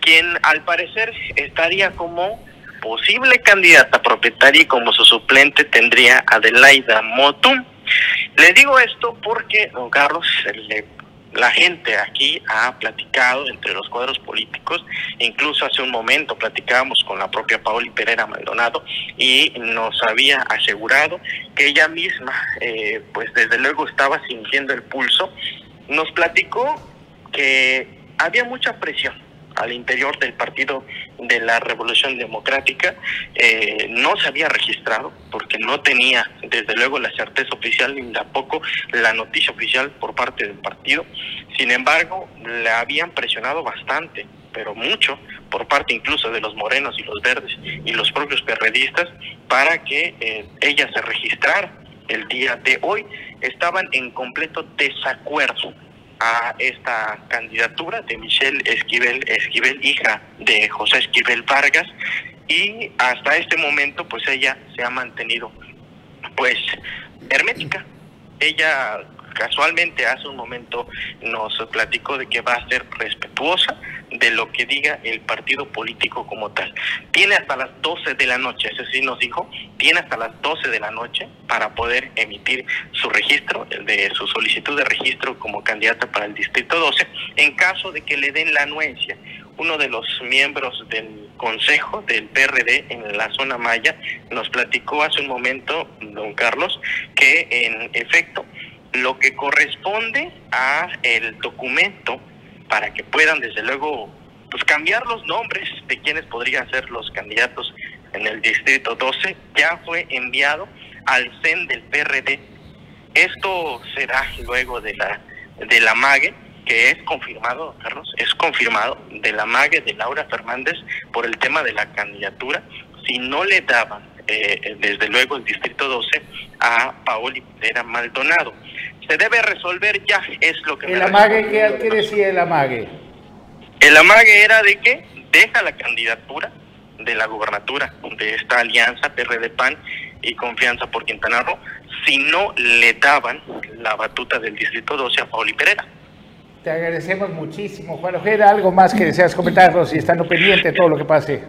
[SPEAKER 5] quien al parecer estaría como posible candidata propietaria y como su suplente tendría Adelaida Motum. Le digo esto porque, don Carlos, le- la gente aquí ha platicado entre los cuadros políticos, incluso hace un momento platicábamos con la propia Paoli Pereira Maldonado y nos había asegurado que ella misma, eh, pues desde luego estaba sintiendo el pulso, nos platicó que había mucha presión al interior del Partido de la Revolución Democrática. Eh, no se había registrado porque no tenía, desde luego, la certeza oficial ni tampoco la noticia oficial por parte del partido. Sin embargo, le habían presionado bastante, pero mucho, por parte incluso de los morenos y los verdes y los propios perredistas, para que eh, ella se registrara el día de hoy. Estaban en completo desacuerdo a esta candidatura de Michelle Esquivel, Esquivel, hija de José Esquivel Vargas, y hasta este momento pues ella se ha mantenido pues hermética. Ella casualmente hace un momento nos platicó de que va a ser respetuosa de lo que diga el partido político como tal. Tiene hasta las 12 de la noche, ese sí nos dijo, tiene hasta las 12 de la noche para poder emitir su registro, de su solicitud de registro como candidata para el Distrito 12, en caso de que le den la anuencia. Uno de los miembros del Consejo del PRD en la zona Maya nos platicó hace un momento, don Carlos, que en efecto lo que corresponde a el documento para que puedan desde luego pues cambiar los nombres de quienes podrían ser los candidatos en el distrito 12 ya fue enviado al CEN del PRD. Esto será luego de la de la MAGE que es confirmado, Carlos, es confirmado de la MAGE de Laura Fernández por el tema de la candidatura. Si no le daban, eh, desde luego, el Distrito 12 a Paoli Pereira Maldonado se debe resolver ya, es lo que...
[SPEAKER 1] ¿El amague qué, decía el amague?
[SPEAKER 5] El amague era de que deja la candidatura de la gubernatura de esta alianza PRD-PAN y Confianza por Quintana Roo si no le daban la batuta del Distrito 12 a Pauli Pereira.
[SPEAKER 1] Te agradecemos muchísimo, Juan Ojeda. ¿Algo más que deseas comentarnos y estando pendiente de todo lo que pase?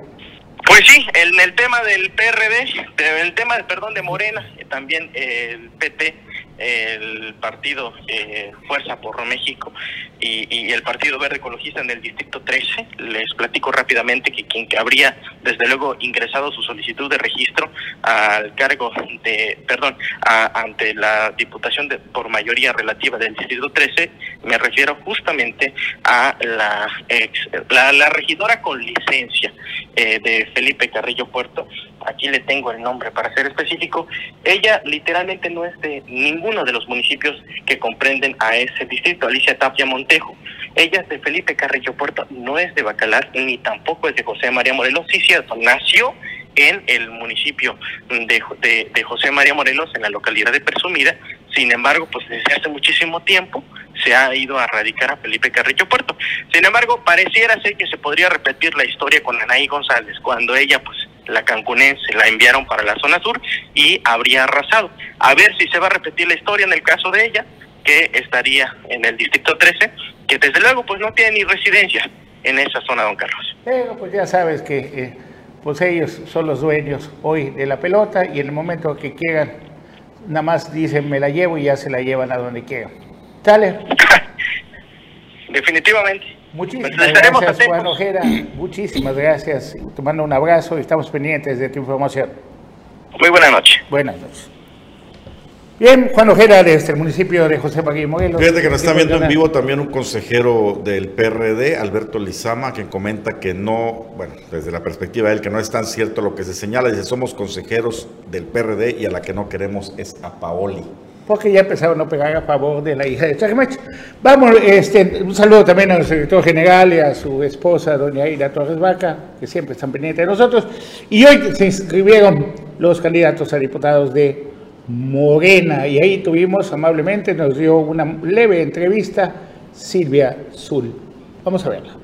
[SPEAKER 5] Pues sí, en el tema del PRD, el tema, perdón, de Morena, también el PT el partido eh, Fuerza por México y, el Partido Verde Ecologista en el Distrito 13. Les platico rápidamente que quien que habría, desde luego, ingresado su solicitud de registro al cargo de, perdón, ante la Diputación de, por mayoría relativa del Distrito 13, me refiero justamente a la, ex, la, regidora con licencia eh, de Felipe Carrillo Puerto. Aquí le tengo el nombre para ser específico. Ella literalmente no es de ningún uno de los municipios que comprenden a ese distrito, Alicia Tapia Montejo. Ella es de Felipe Carrillo Puerto, no es de Bacalar, ni tampoco es de José María Morelos. Sí, cierto, nació en el municipio de, de, José María Morelos, en la localidad de Persumida. Sin embargo, pues desde hace muchísimo tiempo se ha ido a radicar a Felipe Carrillo Puerto. Sin embargo, pareciera ser que se podría repetir la historia con Anaí González, cuando ella pues la cancunense, la enviaron para la zona sur y habría arrasado. A ver si se va a repetir la historia en el caso de ella, que estaría en el distrito 13, que desde luego pues no tiene ni residencia en esa zona, don Carlos.
[SPEAKER 1] Pero pues ya sabes que eh, pues ellos son los dueños hoy de la pelota y en el momento que quieran, nada más dicen me la llevo y ya se la llevan a donde quieran. ¿Sale?
[SPEAKER 5] Definitivamente.
[SPEAKER 1] Muchísimas gracias, Juan Ojeda. Muchísimas gracias. Te mando un abrazo y estamos pendientes de tu información.
[SPEAKER 5] Muy buenas noches.
[SPEAKER 1] Buenas noches. Bien, Juan Ojeda, desde el municipio de José María Morelos.
[SPEAKER 2] Fíjate que nos está viendo en vivo también un consejero del PRD, Alberto Lizama, quien comenta que no, bueno, desde la perspectiva de él, que no es tan cierto lo que se señala. Dice, somos consejeros del PRD y a la que no queremos es a Paoli
[SPEAKER 1] porque ya empezaron a pegar a favor de la hija de Chagmech. Vamos, este, un saludo también al secretario general y a su esposa, doña Ira Torres Vaca, que siempre están pendientes de nosotros. Y hoy se inscribieron los candidatos a diputados de Morena, y ahí tuvimos, amablemente, nos dio una leve entrevista Silvia Zul. Vamos a verla.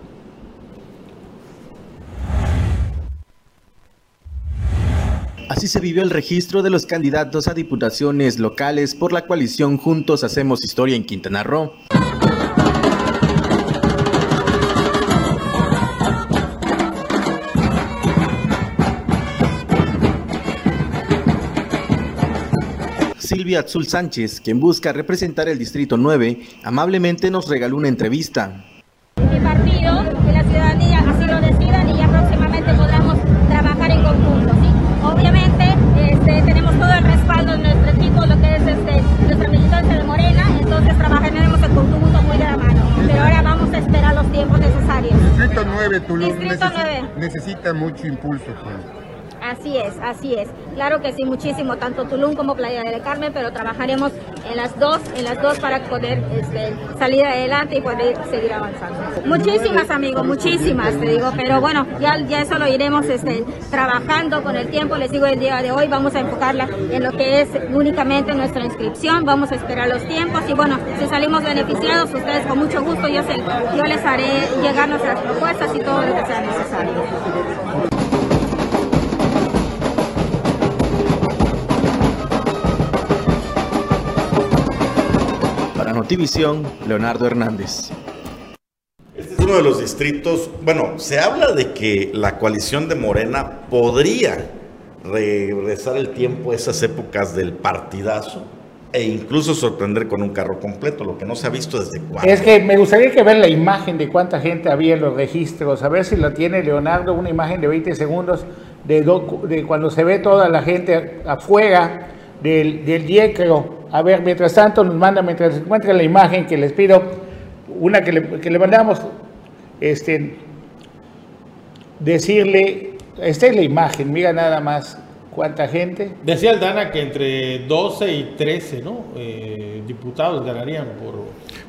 [SPEAKER 6] Así se vivió el registro de los candidatos a diputaciones locales por la coalición Juntos Hacemos Historia en Quintana Roo. Silvia Azul Sánchez, quien busca representar el Distrito 9, amablemente nos regaló una entrevista.
[SPEAKER 7] Partido,
[SPEAKER 8] necesita mucho impulso. Pues.
[SPEAKER 7] Así es, así es. Claro que sí, muchísimo, tanto Tulum como Playa del Carmen, pero trabajaremos en las dos, en las dos para poder este, salir adelante y poder seguir avanzando. Muchísimas, amigos, muchísimas, te digo, pero bueno, ya, ya eso lo iremos este, trabajando con el tiempo. Les digo, el día de hoy vamos a enfocarla en lo que es únicamente nuestra inscripción, vamos a esperar los tiempos y bueno, si salimos beneficiados, ustedes con mucho gusto, yo, sé, yo les haré llegar nuestras propuestas y todo lo que sea necesario.
[SPEAKER 6] Notivisión, Leonardo Hernández.
[SPEAKER 2] Este es uno de los distritos, bueno, se habla de que la coalición de Morena podría regresar el tiempo a esas épocas del partidazo e incluso sorprender con un carro completo, lo que no se ha visto desde cuándo.
[SPEAKER 1] Es que me gustaría que ver la imagen de cuánta gente había en los registros, a ver si la tiene Leonardo, una imagen de 20 segundos de, cuando se ve toda la gente afuera del, del A ver, mientras tanto nos manda, mientras se encuentra la imagen que les pido, una que le, que le mandamos, este, decirle, esta es la imagen, mira nada más cuánta gente.
[SPEAKER 3] Decía el Dana que entre 12 y 13 ¿no? Eh, diputados ganarían por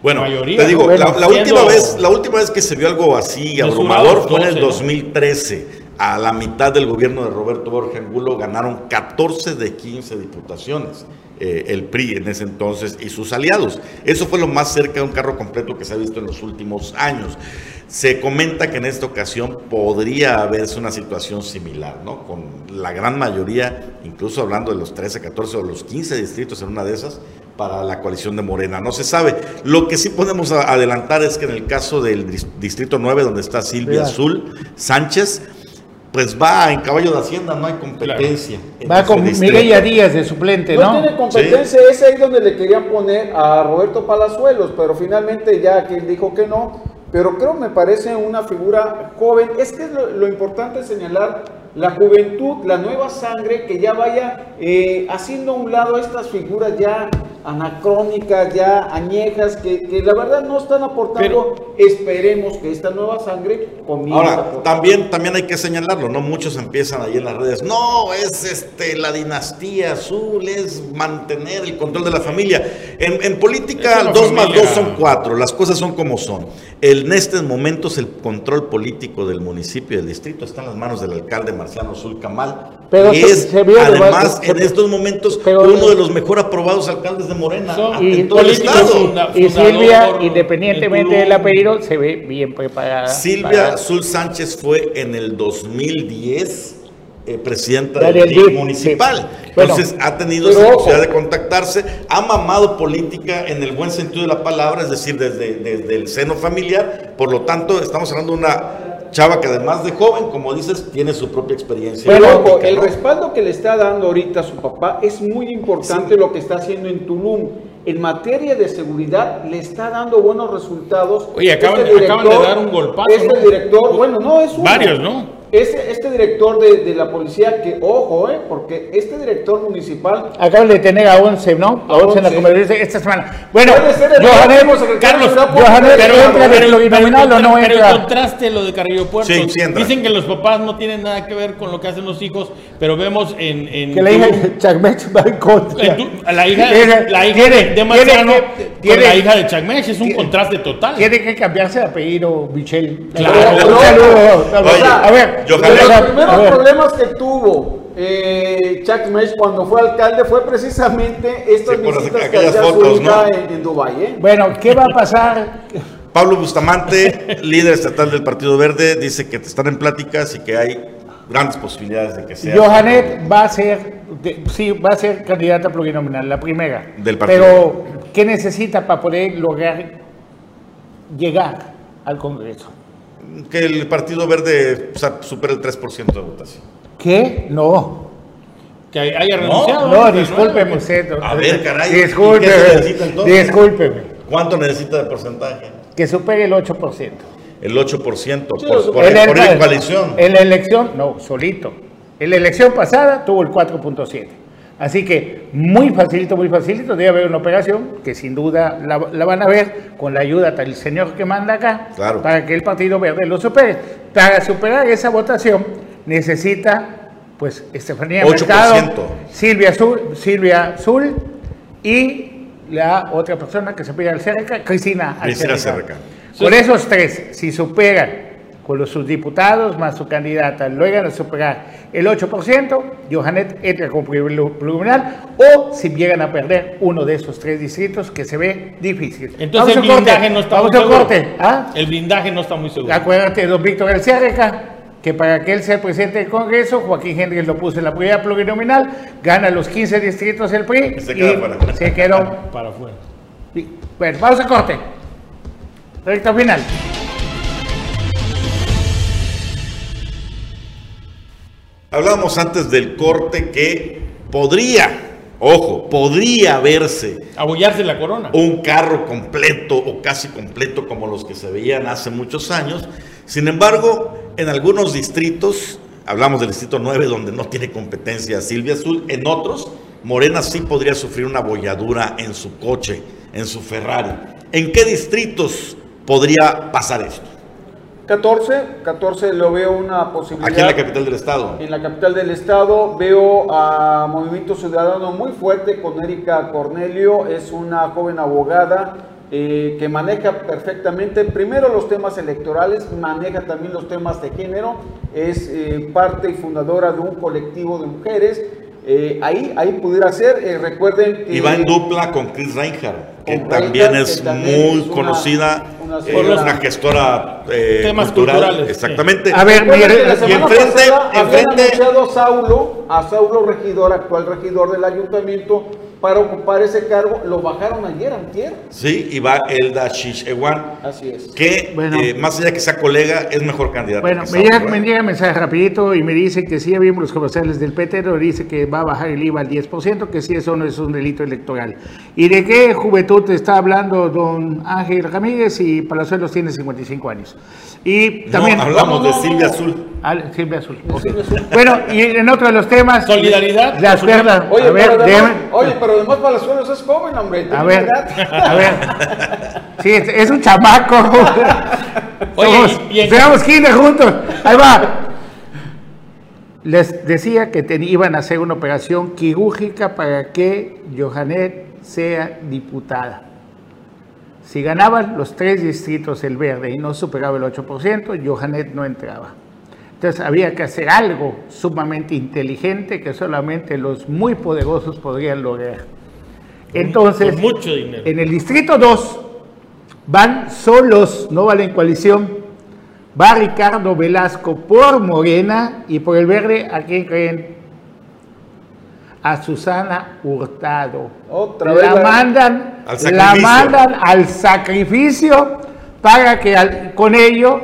[SPEAKER 2] bueno, mayoría. Te digo, la, última vez, la última vez que se vio algo así abrumador fue en el 2013 a la mitad del gobierno de Roberto Borja Angulo ganaron 14 de 15 diputaciones. Eh, el PRI en ese entonces y sus aliados. Eso fue lo más cerca de un carro completo que se ha visto en los últimos años. Se comenta que en esta ocasión podría haberse una situación similar, ¿no? Con la gran mayoría, incluso hablando de los 13, 14 o los 15 distritos en una de esas, para la coalición de Morena. No se sabe. Lo que sí podemos adelantar es que en el caso del distrito 9, donde está Silvia Azul Sánchez, pues va en caballo de Hacienda, no hay competencia.
[SPEAKER 1] Va con Miguel Díaz de suplente, ¿no?
[SPEAKER 4] No tiene competencia, es ahí donde le querían poner a Roberto Palazuelos, pero finalmente ya que él dijo que no, pero creo me parece una figura joven. Es que es lo, importante señalar la juventud, la nueva sangre que ya vaya eh, haciendo a un lado estas figuras ya anacrónicas, ya añejas, que, la verdad no están aportando. Esperemos que esta nueva sangre
[SPEAKER 2] comience. Ahora, también, también hay que señalarlo, ¿no? Muchos empiezan ahí en las redes, no, es este la dinastía azul, es mantener el control de la familia. En, política, dos más dos son cuatro, las cosas son como son. en estos momentos el control político del municipio y del distrito está en las manos del alcalde Marciano Azul Camal. Pero es, además, en estos momentos, uno de los mejor aprobados alcaldes de Morena
[SPEAKER 1] y, todo el estado. y Silvia, independientemente del apellido, se ve bien preparada.
[SPEAKER 2] Silvia Azul Sánchez fue en el 2010 eh, presidenta del municipal. Entonces ha tenido esa posibilidad de contactarse, ha mamado política en el buen sentido de la palabra, es decir, desde, desde el seno familiar. Por lo tanto, estamos hablando de una chava que además de joven, como dices, tiene su propia experiencia.
[SPEAKER 4] Pero el respaldo que le está dando ahorita a su papá es muy importante lo que está haciendo en Tulum. En materia de seguridad le está dando buenos resultados.
[SPEAKER 3] Oye, acaban, este de dar un golpazo.
[SPEAKER 4] Este director, bueno, no es uno.
[SPEAKER 3] Varios, ¿no?
[SPEAKER 4] Este, este director de, de, la policía, que ojo, eh, porque este director municipal.
[SPEAKER 1] Acaban de tener a 11, ¿no? A 11 en la conversación esta semana. Bueno,
[SPEAKER 3] Johanet, Carlos, Johanet, pero, entra pero, lo binominal o no entra. el contraste lo de Carrillo Puerto. Sí, Dicen que los papás no tienen nada que ver con lo que hacen los hijos, pero vemos en. en
[SPEAKER 1] que la hija de Chacmech va en contra.
[SPEAKER 3] la hija, la hija tiene, de Manzano tiene, la hija de Chacmech es un contraste total.
[SPEAKER 1] Tiene que cambiarse de apellido, Michelle.
[SPEAKER 4] Claro. A ver los primeros problemas que tuvo eh, Chuck Mesh cuando fue alcalde fue precisamente estas visitas que hacía su hija en, Dubái. ¿eh?
[SPEAKER 1] Bueno, ¿qué va a pasar?
[SPEAKER 2] Pablo Bustamante, líder estatal del Partido Verde, dice que están en pláticas y que hay grandes posibilidades de que sea.
[SPEAKER 1] Johanet va a ser, sí, va a ser candidata plurinominal, la primera.
[SPEAKER 2] Del partido.
[SPEAKER 1] Pero, ¿qué necesita para poder lograr llegar al Congreso?
[SPEAKER 2] Que el Partido Verde supere el 3% de votación.
[SPEAKER 1] ¿Qué? No.
[SPEAKER 3] Que haya renunciado.
[SPEAKER 1] No, no discúlpeme usted.
[SPEAKER 2] A ver, caray.
[SPEAKER 1] Discúlpeme. Discúlpeme.
[SPEAKER 2] ¿Cuánto necesita de porcentaje?
[SPEAKER 1] Que supere el 8%.
[SPEAKER 2] El 8%, por, por, en por
[SPEAKER 1] la coalición. En la elección, no, solito. En la elección pasada tuvo el 4.7. Así que muy facilito, muy facilito, debe haber una operación que sin duda la, la van a ver con la ayuda del señor que manda acá
[SPEAKER 2] Claro.
[SPEAKER 1] para que el Partido Verde lo supere. Para superar esa votación necesita pues Estefanía
[SPEAKER 2] 8%.
[SPEAKER 1] Mercado, Silvia Azul, Silvia Azul y la otra persona que se pide al cerca, Cristina
[SPEAKER 2] Cristina
[SPEAKER 1] Alcerca.
[SPEAKER 2] Alcerca.
[SPEAKER 1] Con esos tres, si superan con los subdiputados más su candidata, logran superar el 8%, Johanet entra como pluriminal, o si llegan a perder uno de esos tres distritos, que se ve difícil.
[SPEAKER 3] Entonces el
[SPEAKER 1] corte,
[SPEAKER 3] blindaje no está
[SPEAKER 1] Vamos
[SPEAKER 3] muy seguro.
[SPEAKER 1] corte. ¿ah?
[SPEAKER 3] El blindaje no está muy seguro.
[SPEAKER 1] Acuérdate, don Víctor García Reca, que para que él sea el presidente del Congreso, Joaquín Henry lo puso en la prioridad plurinominal, gana los 15 distritos el PRI
[SPEAKER 2] Se queda
[SPEAKER 1] y
[SPEAKER 2] fuera.
[SPEAKER 1] se quedó.
[SPEAKER 3] Para afuera.
[SPEAKER 1] Bueno, vamos a corte. Recta final.
[SPEAKER 2] Hablábamos antes del corte que podría, ojo, podría verse
[SPEAKER 3] Abullarse la corona.
[SPEAKER 2] un carro completo o casi completo como los que se veían hace muchos años. Sin embargo, en algunos distritos, hablamos del distrito 9 donde no tiene competencia Silvia Azul, en otros, Morena sí podría sufrir una bolladura en su coche, en su Ferrari. ¿En qué distritos podría pasar esto?
[SPEAKER 4] 14, 14 lo veo una posibilidad.
[SPEAKER 2] Aquí en la capital del estado.
[SPEAKER 4] En la capital del estado veo a Movimiento Ciudadano muy fuerte con Erika Cornelio, es una joven abogada eh, que maneja perfectamente primero los temas electorales, maneja también los temas de género, es eh, parte y fundadora de un colectivo de mujeres. Eh, ahí, ahí pudiera ser, eh, recuerden que...
[SPEAKER 2] Y va en dupla con Chris Reinhardt, que también es
[SPEAKER 4] que también
[SPEAKER 2] muy
[SPEAKER 4] es una-
[SPEAKER 2] conocida,
[SPEAKER 4] una
[SPEAKER 2] eh, una gestora eh,
[SPEAKER 3] Temas
[SPEAKER 2] cultural,
[SPEAKER 3] culturales,
[SPEAKER 2] exactamente.
[SPEAKER 1] A ver, mire, y
[SPEAKER 2] enfrente- enfrente-
[SPEAKER 4] a Saulo, a Saulo Regidor, actual regidor del ayuntamiento, para ocupar ese cargo. Lo bajaron ayer, antier.
[SPEAKER 2] Sí, y va Elda Shishewan,
[SPEAKER 4] Así es.
[SPEAKER 2] que
[SPEAKER 1] Bueno.
[SPEAKER 2] eh, más allá que sea colega, es mejor candidato.
[SPEAKER 1] Bueno, me llega, me llega un mensaje rapidito y me dice que sí, ya vimos los comerciales del PT, pero dice que va a bajar el IVA al 10%, que sí, eso no es un delito electoral. ¿Y de qué juventud está hablando don Ángel Ramírez? Y Palazuelos tiene 55 años. Y
[SPEAKER 2] No,
[SPEAKER 1] también...
[SPEAKER 2] hablamos
[SPEAKER 4] No,
[SPEAKER 2] de Silvia
[SPEAKER 4] no.
[SPEAKER 2] Azul.
[SPEAKER 1] Ah, Silvia Azul. Bueno, y en otro de los temas...
[SPEAKER 3] Solidaridad.
[SPEAKER 1] Las cuerdas...
[SPEAKER 4] Oye,
[SPEAKER 1] a ver,
[SPEAKER 4] pero además,
[SPEAKER 1] déjame-
[SPEAKER 4] oye, pero además Palazuelos es joven, hombre.
[SPEAKER 1] A ver, a ver. Sí, es, es un chamaco.
[SPEAKER 3] Oye,
[SPEAKER 1] Somos,
[SPEAKER 3] y- y en-
[SPEAKER 1] seamos kinder juntos. Ahí va. Les decía que iban a hacer una operación quirúrgica para que Johanet sea diputada. Si ganaban los tres distritos el verde y no superaba el 8%, Johanet no entraba. Entonces había que hacer algo sumamente inteligente que solamente los muy poderosos podrían lograr. Entonces,
[SPEAKER 3] Con mucho dinero.
[SPEAKER 1] en el distrito 2 van solos, no valen coalición. Va Ricardo Velasco por Morena y por el verde, ¿a quién creen? A Susana Hurtado.
[SPEAKER 4] Otra vez
[SPEAKER 1] la
[SPEAKER 4] la-
[SPEAKER 1] mandan,
[SPEAKER 2] Al
[SPEAKER 1] la
[SPEAKER 2] sacrificio.
[SPEAKER 1] mandan al sacrificio para que al- con ello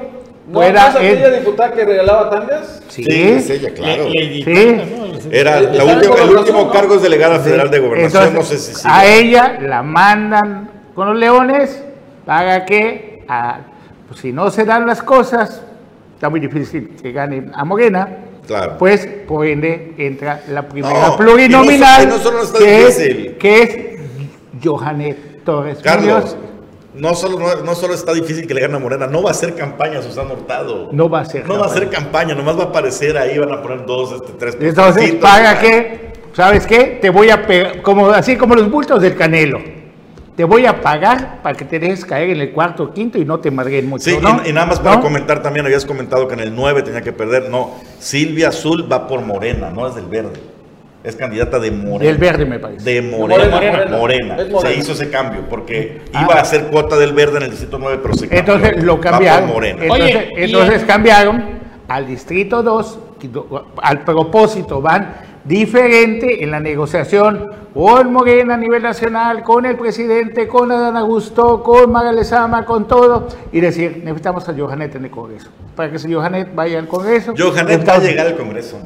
[SPEAKER 4] ¿No
[SPEAKER 1] pueda
[SPEAKER 4] es aquella diputada que regalaba tangas?
[SPEAKER 1] Sí,
[SPEAKER 2] Sí, es ella, claro. Era la última- el último
[SPEAKER 4] ¿no?
[SPEAKER 2] cargo es delegada federal de gobernación.
[SPEAKER 1] Entonces,
[SPEAKER 2] no sé si sí.
[SPEAKER 1] a ella la mandan con los leones para que, a- pues, si no se dan las cosas, está muy difícil que gane a Morena,
[SPEAKER 2] Claro.
[SPEAKER 1] pues por ende entra la primera
[SPEAKER 2] No,
[SPEAKER 1] plurinominal,
[SPEAKER 2] y no so- y no solo está
[SPEAKER 1] que, es, que es Johanet Torres
[SPEAKER 2] Carlos,
[SPEAKER 1] Muñoz.
[SPEAKER 2] No solo, no, no solo está difícil que le gane a Morena, no va a hacer campaña Susana Hurtado.
[SPEAKER 1] No va a ser
[SPEAKER 2] No va a
[SPEAKER 1] campaña.
[SPEAKER 2] hacer campaña, nomás va a aparecer ahí, van a poner dos, este, tres.
[SPEAKER 1] Entonces,
[SPEAKER 2] postecitos,
[SPEAKER 1] ¿para
[SPEAKER 2] ¿verdad?
[SPEAKER 1] qué? ¿Sabes qué? Te voy a pegar, como, así como los bultos del canelo. Te voy a pagar para que te dejes caer en el cuarto o quinto y no te marguen mucho.
[SPEAKER 2] Sí, y-
[SPEAKER 1] ¿no?
[SPEAKER 2] y, nada más para
[SPEAKER 1] ¿No?
[SPEAKER 2] comentar también, habías comentado que en el 9 tenía que perder. No, Silvia Azul va por Morena, no es del verde. Es candidata de Morena.
[SPEAKER 1] Del verde, me parece.
[SPEAKER 2] De Morena.
[SPEAKER 4] Morena,
[SPEAKER 2] Morena.
[SPEAKER 4] Morena. Es Morena.
[SPEAKER 2] Se hizo ese cambio porque
[SPEAKER 1] Ah.
[SPEAKER 2] iba a ser cuota del verde en el distrito 9, pero se cambió.
[SPEAKER 1] Entonces lo cambiaron.
[SPEAKER 2] Morena.
[SPEAKER 1] Entonces,
[SPEAKER 3] Oye,
[SPEAKER 1] cambiaron al distrito 2, que do- al propósito van diferente en la negociación con Morena a nivel nacional, con el presidente, con Adán Augusto, con Maga Lezama, con todo, y decir, necesitamos a Johanet en el Congreso. Para que si Johanet vaya al Congreso.
[SPEAKER 2] Johanet va a llegar al Congreso.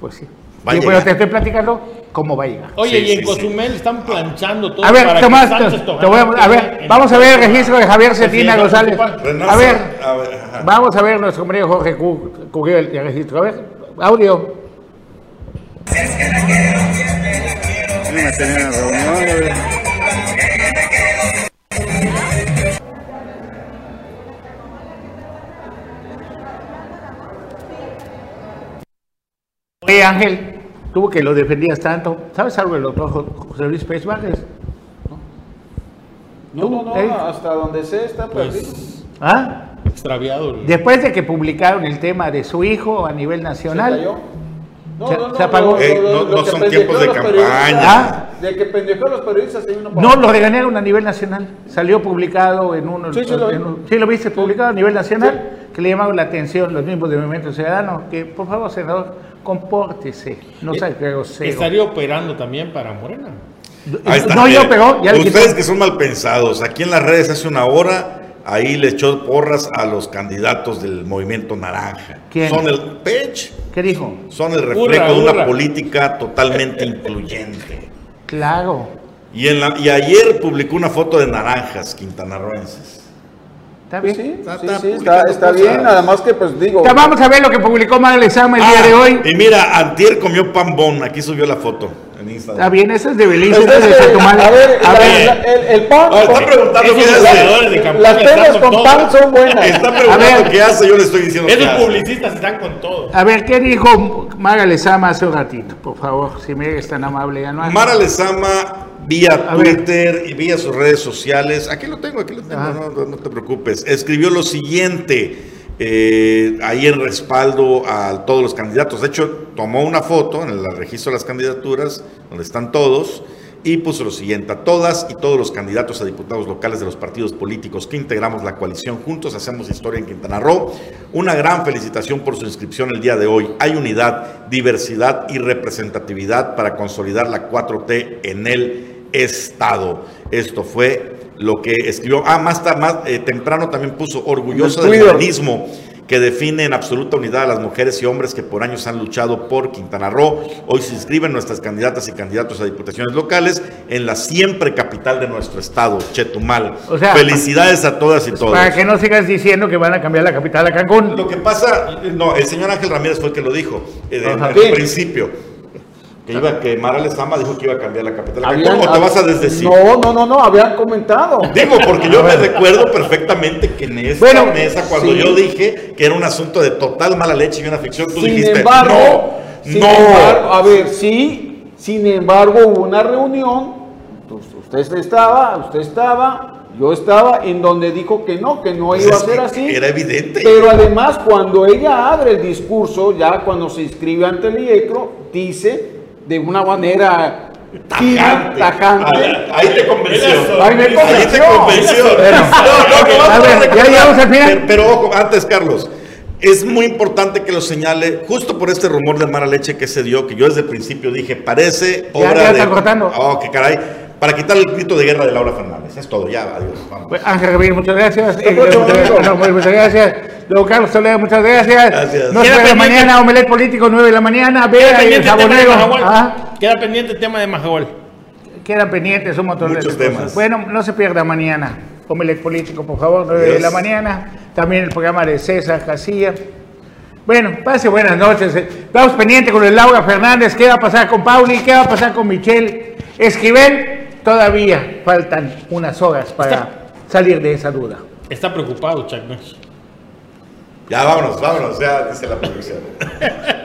[SPEAKER 1] Pues sí.
[SPEAKER 2] Va a
[SPEAKER 1] Sí, pero te estoy platicando cómo va a llegar.
[SPEAKER 3] Oye,
[SPEAKER 2] Sí,
[SPEAKER 3] y en
[SPEAKER 2] sí,
[SPEAKER 3] Cozumel están planchando todo
[SPEAKER 1] A ver,
[SPEAKER 3] para
[SPEAKER 1] Tomás,
[SPEAKER 3] que
[SPEAKER 1] te voy a, a ver, vamos a ver el registro de Javier Cetina González. A ver,
[SPEAKER 2] a ver, ajá.
[SPEAKER 1] vamos a ver nuestro compañero Jorge Cu- cubrió el, el registro. A ver, audio. Oye, Ángel, tú que lo defendías tanto, ¿sabes algo del doctor Jo- José Luis Pérez Vargas?
[SPEAKER 4] No, no, no,
[SPEAKER 1] ¿Eh?
[SPEAKER 4] hasta donde sé está perdido.
[SPEAKER 3] Pues
[SPEAKER 1] ¿Ah?
[SPEAKER 3] extraviado. el-
[SPEAKER 1] Después de que publicaron el tema de su hijo a nivel
[SPEAKER 4] ¿Se
[SPEAKER 1] nacional,
[SPEAKER 4] cayó? No,
[SPEAKER 1] Se-
[SPEAKER 4] no, no,
[SPEAKER 1] se apagó.
[SPEAKER 2] Eh, no- no son tiempos de campaña.
[SPEAKER 1] Ah.
[SPEAKER 4] De que pendejó a los periodistas uno
[SPEAKER 1] no lo regañaron a nivel nacional. Salió publicado en un.
[SPEAKER 4] Sí, sí lo
[SPEAKER 1] en sí, lo viste publicado a nivel nacional, que le llamaron la atención los mismos de Movimiento Ciudadano, que por favor, senador, compórtese, no sea grosero.
[SPEAKER 3] Estaría operando también para Morena.
[SPEAKER 2] Ahí está.
[SPEAKER 1] No, yo pegó, ya
[SPEAKER 2] Ustedes
[SPEAKER 1] quitó.
[SPEAKER 2] que son mal pensados, aquí en las redes hace una hora, ahí le echó porras a los candidatos del movimiento naranja.
[SPEAKER 1] ¿Quién?
[SPEAKER 2] Son el Pech,
[SPEAKER 1] ¿Qué dijo?
[SPEAKER 2] son el reflejo de una política totalmente incluyente.
[SPEAKER 1] Claro.
[SPEAKER 2] Y, en la, y ayer publicó una foto de naranjas quintanarroenses.
[SPEAKER 1] ¿Está bien?
[SPEAKER 4] sí,
[SPEAKER 2] Está-
[SPEAKER 4] sí,
[SPEAKER 2] está
[SPEAKER 4] sí, está,
[SPEAKER 2] publicando
[SPEAKER 4] está
[SPEAKER 2] cosas.
[SPEAKER 4] bien, nada más que pues digo.
[SPEAKER 1] Ya vamos a ver lo que publicó Magle Sama el día
[SPEAKER 2] Ah,
[SPEAKER 1] de hoy.
[SPEAKER 2] Y mira, Antier comió pambón, aquí subió la foto en Instagram.
[SPEAKER 1] Está bien, esa es de Belice, esa es
[SPEAKER 4] es
[SPEAKER 1] de
[SPEAKER 4] que,
[SPEAKER 1] Chetumal.
[SPEAKER 4] a ver,
[SPEAKER 1] A
[SPEAKER 4] la-
[SPEAKER 1] ver,
[SPEAKER 4] la- el, el pan,
[SPEAKER 2] Ah, está preguntando qué hace.
[SPEAKER 3] de campaña
[SPEAKER 4] las penas
[SPEAKER 3] con todo.
[SPEAKER 4] pan son buenas.
[SPEAKER 2] Está
[SPEAKER 1] A
[SPEAKER 2] preguntando
[SPEAKER 1] ver.
[SPEAKER 2] qué hace, yo le estoy diciendo
[SPEAKER 3] Esos publicistas están con todo.
[SPEAKER 1] a ver, ¿qué dijo Maga Lezama hace un ratito? Por favor, si me eres tan amable, ya no hay-
[SPEAKER 2] Mara Lezama vía. Twitter y vía sus redes sociales, aquí lo tengo, aquí lo tengo, no, no- no te preocupes, escribió lo siguiente, eh, ahí en respaldo a todos los candidatos, de hecho tomó una foto en el registro de las candidaturas, donde están todos, y puso lo siguiente, a todas y todos los candidatos a diputados locales de los partidos políticos que integramos la coalición Juntos Hacemos Historia en Quintana Roo, una gran felicitación por su inscripción el día de hoy. Hay unidad, diversidad y representatividad para consolidar la 4T en el Estado. Esto fue lo que escribió. Ah, más, más eh, temprano también puso orgulloso
[SPEAKER 4] En el
[SPEAKER 2] del feminismo que define en absoluta unidad a las mujeres y hombres que por años han luchado por Quintana Roo. Hoy se inscriben nuestras candidatas y candidatos a diputaciones locales en la siempre capital de nuestro estado, Chetumal.
[SPEAKER 1] O sea,
[SPEAKER 2] Felicidades a todas y todos.
[SPEAKER 1] Para que no sigas diciendo que van a cambiar la capital a Cancún.
[SPEAKER 2] Lo que pasa, no, el señor Ángel Ramírez fue el que lo dijo, eh,
[SPEAKER 1] Ajá.
[SPEAKER 2] en el principio. Que iba que Mara Lezama dijo que iba a cambiar la capital.
[SPEAKER 4] Habían-
[SPEAKER 2] ¿Cómo te vas a desdecir?
[SPEAKER 4] No, no, no, no, habían comentado.
[SPEAKER 2] Digo, porque yo me recuerdo perfectamente que en esta
[SPEAKER 1] Bueno,
[SPEAKER 2] mesa, cuando
[SPEAKER 4] sí.
[SPEAKER 2] yo dije que era un asunto de total mala leche y una ficción, tú
[SPEAKER 4] Sin
[SPEAKER 2] dijiste,
[SPEAKER 4] embargo,
[SPEAKER 2] no,
[SPEAKER 4] sin
[SPEAKER 2] no.
[SPEAKER 4] embargo, a ver, sí, sin embargo hubo una reunión, pues, usted estaba, usted estaba, yo estaba, en donde dijo que no, que no
[SPEAKER 2] Pues
[SPEAKER 4] iba a ser así.
[SPEAKER 2] Era evidente.
[SPEAKER 4] Pero además, cuando ella abre el discurso, ya cuando se inscribe ante el IECRO, dice de una manera tajante.
[SPEAKER 2] Ah, Ahí te convenció.
[SPEAKER 4] Ahí me
[SPEAKER 2] Ahí te
[SPEAKER 4] convenció.
[SPEAKER 2] convenció.
[SPEAKER 1] Bueno,
[SPEAKER 2] No, no, no,
[SPEAKER 1] a
[SPEAKER 2] no,
[SPEAKER 1] ver,
[SPEAKER 2] no,
[SPEAKER 1] ya
[SPEAKER 2] no,
[SPEAKER 1] llegamos al final.
[SPEAKER 2] Pero, pero ojo, antes, Carlos. Es muy importante que lo señale, justo por este rumor de mala leche que se dio, que yo desde el principio dije, parece
[SPEAKER 1] Ya,
[SPEAKER 2] obra
[SPEAKER 1] ya
[SPEAKER 2] de.
[SPEAKER 1] está cortando.
[SPEAKER 2] Oh, qué caray. Para quitar el grito de guerra de Laura Fernández. Es todo, ya, adiós. Vamos.
[SPEAKER 1] Pues, Ángel Gabriel, muchas gracias. Eh, muchas,
[SPEAKER 4] amigo.
[SPEAKER 1] no, muchas gracias. Don Carlos Toledo, muchas gracias.
[SPEAKER 2] Gracias.
[SPEAKER 1] No se
[SPEAKER 3] Queda
[SPEAKER 1] pierda
[SPEAKER 3] pendiente.
[SPEAKER 1] mañana, Omelet Político, 9 de la mañana.
[SPEAKER 3] Queda
[SPEAKER 1] Vea el
[SPEAKER 3] pendiente el tema de
[SPEAKER 1] sabonero. Ah,
[SPEAKER 3] Queda pendiente el tema de
[SPEAKER 1] un montón
[SPEAKER 2] Muchos
[SPEAKER 1] de cosas.
[SPEAKER 2] temas.
[SPEAKER 1] Bueno, no se pierda mañana. Omelet Político, por favor, 9 de la mañana. También el programa de César Casilla. Bueno, pase buenas noches. Estamos pendientes con el Laura Fernández. ¿Qué va a pasar con Pauli? ¿Qué va a pasar con Michelle? Esquivel, todavía faltan unas horas para
[SPEAKER 3] Está-
[SPEAKER 1] salir de esa duda.
[SPEAKER 3] Está preocupado, Chuck Norris.
[SPEAKER 2] Ya, vámonos, vámonos, ya dice la producción.